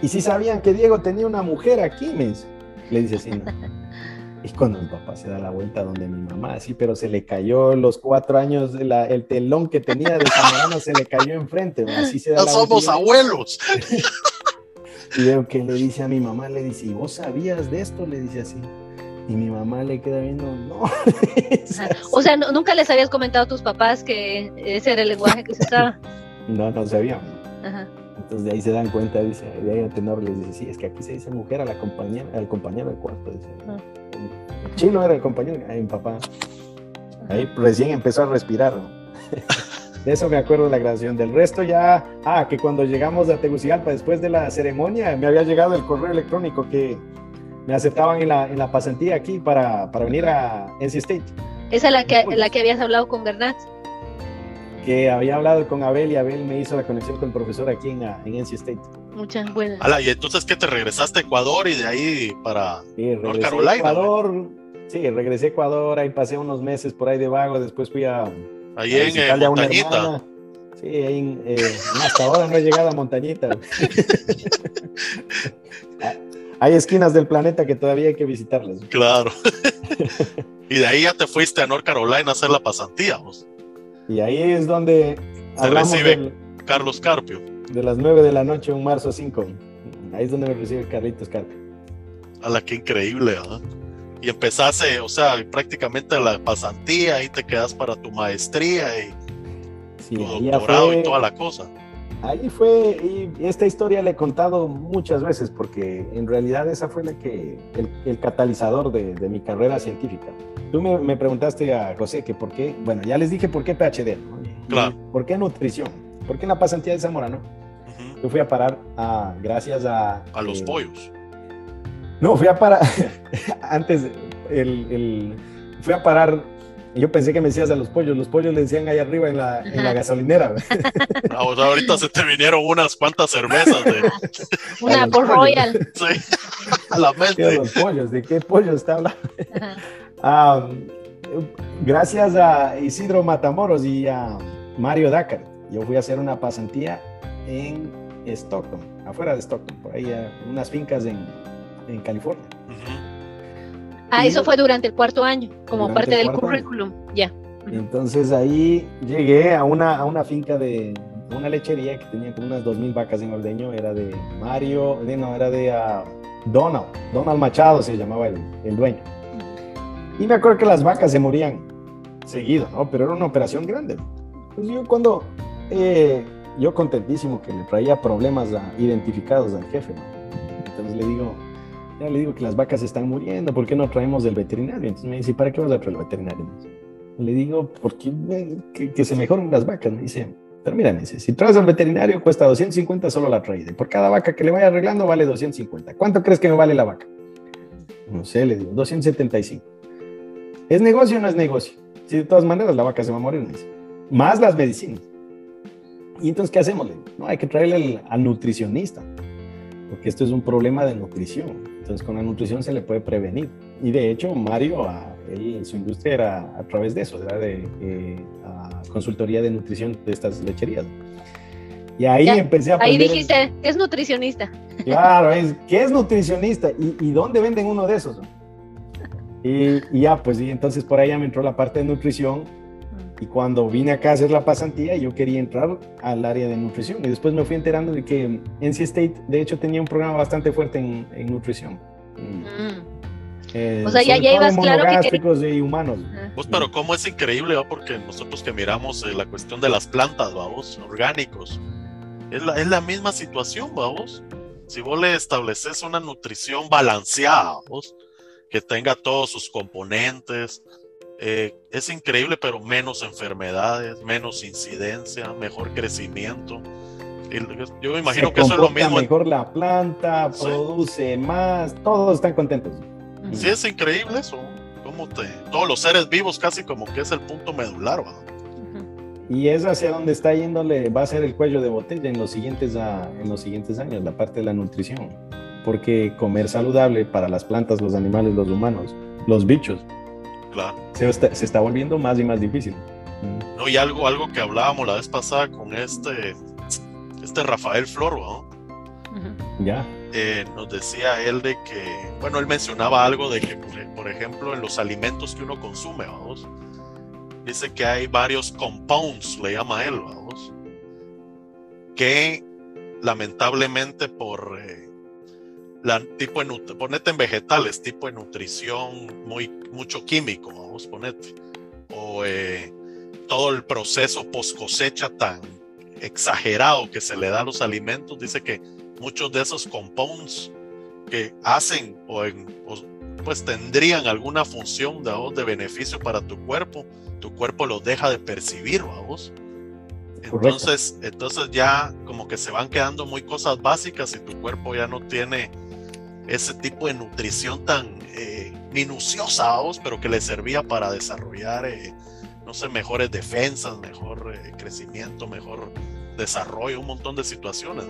Y si sabían que Diego tenía una mujer aquí, me le dice así. *laughs* Y cuando mi papá se da la vuelta donde mi mamá, sí, pero se le cayó los cuatro años, el telón que tenía de Zamorano se le cayó enfrente, así se da no somos abuelos. *laughs* Y veo que le dice a mi mamá, le dice, ¿y vos sabías de esto? Le dice así. Y mi mamá le queda viendo, no. *laughs* o sea, ¿nunca les habías comentado a tus papás que ese era el lenguaje que se usaba? *laughs* No, no sabían. Entonces de ahí se dan cuenta, dice, de ahí a tenor les dice, sí, es que aquí se dice mujer a la compañera, al compañero del cuarto. Dice. Chino era el compañero, ay, mi papá. Ahí recién empezó a respirar. *laughs* De eso me acuerdo de la grabación. Del resto ya, ah, que cuando llegamos a Tegucigalpa después de la ceremonia, me había llegado el correo electrónico que me aceptaban en la, en la pasantía aquí para, para venir a NC State. ¿Esa es la que, la que habías hablado con Bernat? Que había hablado con Abel y Abel me hizo la conexión con el profesor aquí en, en NC State. Muchas buenas. y entonces que te regresaste a Ecuador y de ahí para North Carolina. Ecuador, sí, regresé a Ecuador, ahí pasé unos meses por ahí de vago, después fui a. Ahí en eh, Montañita. Sí, ahí, eh, hasta ahora no he llegado a Montañita. *laughs* *laughs* hay esquinas del planeta que todavía hay que visitarlas. Claro. *laughs* y de ahí ya te fuiste a North Carolina a hacer la pasantía. Vos. Y ahí es donde. Te recibe Carlos Carpio de las 9 de la noche, un marzo 5. Ahí es donde me recibe Carlitos Carpe. A la que increíble, ¿ah? Y empezaste, o sea, prácticamente la pasantía, y te quedas para tu maestría y sí, tu doctorado y toda la cosa. Ahí fue, y esta historia le he contado muchas veces, porque en realidad esa fue la que, el, catalizador de, de, mi carrera científica. Tú me, me, preguntaste a José que por qué, bueno, ya les dije por qué PhD, ¿no? Claro. ¿Por qué nutrición? ¿Por qué en la pasantía de Zamora, no? Yo fui a parar a, gracias a... A los eh, pollos. No, fui a parar, *laughs* antes, el, el, fui a parar, yo pensé que me decías a los pollos, los pollos le decían ahí arriba en la, en la gasolinera. No, *laughs* o sea, ahorita se te vinieron unas cuantas cervezas. De... *laughs* Una por Royal. Sí, a la mente. los pollos, ¿de qué pollos está hablando? Ah, *laughs* gracias a Isidro Matamoros y a Mario Dakar, yo fui a hacer una pasantía en Stockton, afuera de Stockton, por ahí, unas fincas en, en California. Ah, eso fue durante el cuarto año, como parte del currículum, ya. Entonces ahí llegué a una, a una finca de una lechería que tenía como unas 2.000 vacas en ordeño, era de Mario, no, era de uh, Donald, Donald Machado se llamaba el, el dueño. Y me acuerdo que las vacas se morían seguido, ¿no? Pero era una operación grande. Pues yo cuando eh, yo contentísimo que le traía problemas identificados al jefe. Entonces le digo, Ya le digo que las vacas están muriendo, ¿por qué no traemos del veterinario? Entonces me dice, ¿para qué vas a traer el veterinario? Le digo, porque que, que se mejoren las vacas. Me dice, pero mira, me dice, si traes al veterinario cuesta 250 solo la traída. Por cada vaca que le vaya arreglando vale 250. ¿Cuánto crees que me vale la vaca? No sé, le digo, 275. ¿Es negocio o no es negocio? Si de todas maneras la vaca se va a morir, me dice. Más las medicinas. ¿Y entonces qué hacemos? No, hay que traerle al, nutricionista, porque esto es un problema de nutrición. Entonces con la nutrición se le puede prevenir. Y de hecho, Mario, a, él, su industria era a través de eso, era de eh, consultoría de nutrición de estas lecherías. Y ahí empecé a aprender. Ahí dijiste, es nutricionista. Claro, es, ¿qué es nutricionista? ¿Y, dónde venden uno de esos? Y, y, ya, pues, y entonces por ahí ya me entró la parte de nutrición y cuando vine acá a hacer la pasantía, yo quería entrar al área de nutrición. Y después me fui enterando de que NC State, de hecho, tenía un programa bastante fuerte en, nutrición. Mm. Eh, o sea, ya, ya ibas claro que y humanos. Pues, pero cómo es increíble, ¿va? porque nosotros que miramos eh, la cuestión de las plantas, vamos, orgánicos, es la, es la misma situación, vamos. Si vos le estableces una nutrición balanceada, vos, que tenga todos sus componentes, eh, es increíble, pero menos enfermedades, menos incidencia, mejor crecimiento. Yo me imagino que eso es lo mismo. Mejor la planta, produce más, todos están contentos. Sí, es increíble eso. Como te, todos los seres vivos casi como que es el punto medular. Y es hacia donde está yéndole, va a ser el cuello de botella en los siguientes, en los siguientes años, la parte de la nutrición. Porque comer saludable para las plantas, los animales, los humanos, los bichos, se está, volviendo más y más difícil. No, y algo, algo que hablábamos la vez pasada con este, este Rafael Flor, ¿no? Ya. Eh, nos decía él de que, bueno, él mencionaba algo de que, por ejemplo, en los alimentos que uno consume, vamos, dice que hay varios compounds, le llama él, vamos, que lamentablemente por eh, la tipo de ponete en vegetales, tipo de nutrición, muy, mucho químico, vamos, ponete. O eh, todo el proceso post cosecha tan exagerado que se le da a los alimentos, dice que muchos de esos compounds que hacen o, pues tendrían alguna función de, de beneficio para tu cuerpo, tu cuerpo los deja de percibir, vamos. Entonces, entonces ya como que se van quedando muy cosas básicas y tu cuerpo ya no tiene ese tipo de nutrición tan eh, minuciosa, pero que le servía para desarrollar, eh, no sé, mejores defensas, mejor eh, crecimiento, mejor desarrollo, un montón de situaciones.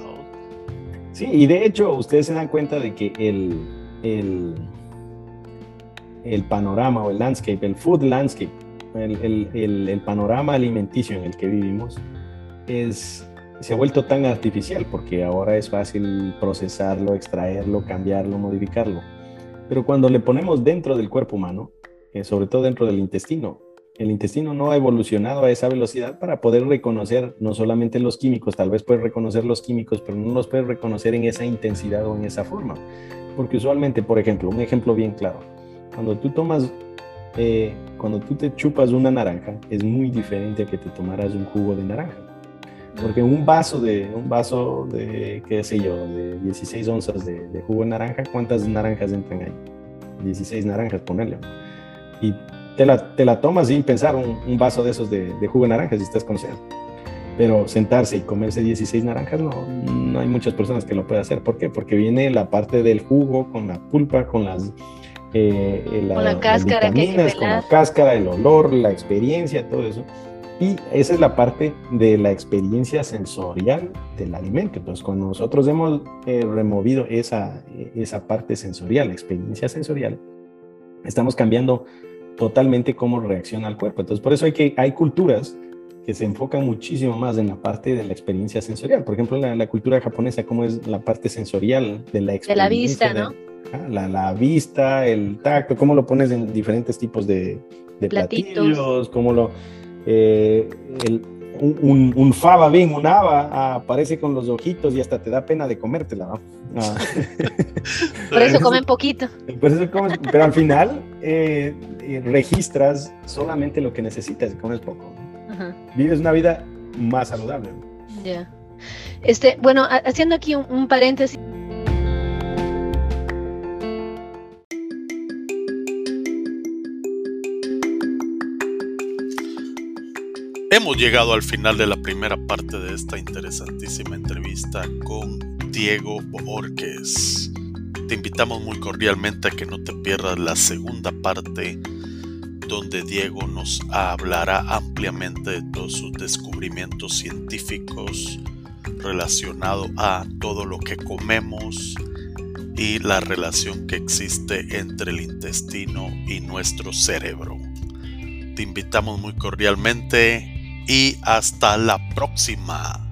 Sí, y de hecho ustedes se dan cuenta de que el, el, el panorama o el landscape, el food landscape, el, el, el panorama alimenticio en el que vivimos es se ha vuelto tan artificial porque ahora es fácil procesarlo, extraerlo, cambiarlo, modificarlo. Pero cuando le ponemos dentro del cuerpo humano, eh, sobre todo dentro del intestino, el intestino no ha evolucionado a esa velocidad para poder reconocer no solamente los químicos, tal vez puede reconocer los químicos, pero no los puede reconocer en esa intensidad o en esa forma. Porque usualmente, por ejemplo, un ejemplo bien claro, cuando tú tomas, eh, cuando tú te chupas una naranja, es muy diferente a que te tomaras un jugo de naranja. Porque un vaso de, un vaso de, qué sé yo, de 16 onzas de, jugo de naranja, ¿cuántas naranjas entran ahí? 16 naranjas, ponerle. Y te la, te la tomas sin pensar un, vaso de esos de, jugo de naranja si estás con sed. Pero sentarse y comerse 16 naranjas, no, no hay muchas personas que lo puedan hacer. ¿Por qué? Porque viene la parte del jugo con la pulpa, con las eh, la, con la cáscara, con la cáscara, el olor, la experiencia, todo eso. Y esa es la parte de la experiencia sensorial del alimento. Entonces, cuando nosotros hemos eh, removido esa, esa parte sensorial, la experiencia sensorial, estamos cambiando totalmente cómo reacciona el cuerpo. Entonces, por eso hay, que, hay culturas que se enfocan muchísimo más en la parte de la experiencia sensorial. Por ejemplo, la, la cultura japonesa, cómo es la parte sensorial de la experiencia. De la vista, ¿no? la, la, vista, el tacto, cómo lo pones en diferentes tipos de, de platillos, cómo lo eh, un, un, fava bien, un haba, aparece con los ojitos y hasta te da pena de comértela. Ah. *laughs* Por eso comen poquito. pero al final eh, eh, registras solamente lo que necesitas y comes poco. Vives una vida más saludable. Ya. Este, bueno, haciendo aquí un paréntesis. Hemos llegado al final de la primera parte de esta interesantísima entrevista con Diego Borges. Te invitamos muy cordialmente a que no te pierdas la segunda parte donde Diego nos hablará ampliamente de todos sus descubrimientos científicos relacionados a todo lo que comemos y la relación que existe entre el intestino y nuestro cerebro. Te invitamos muy cordialmente y hasta la próxima.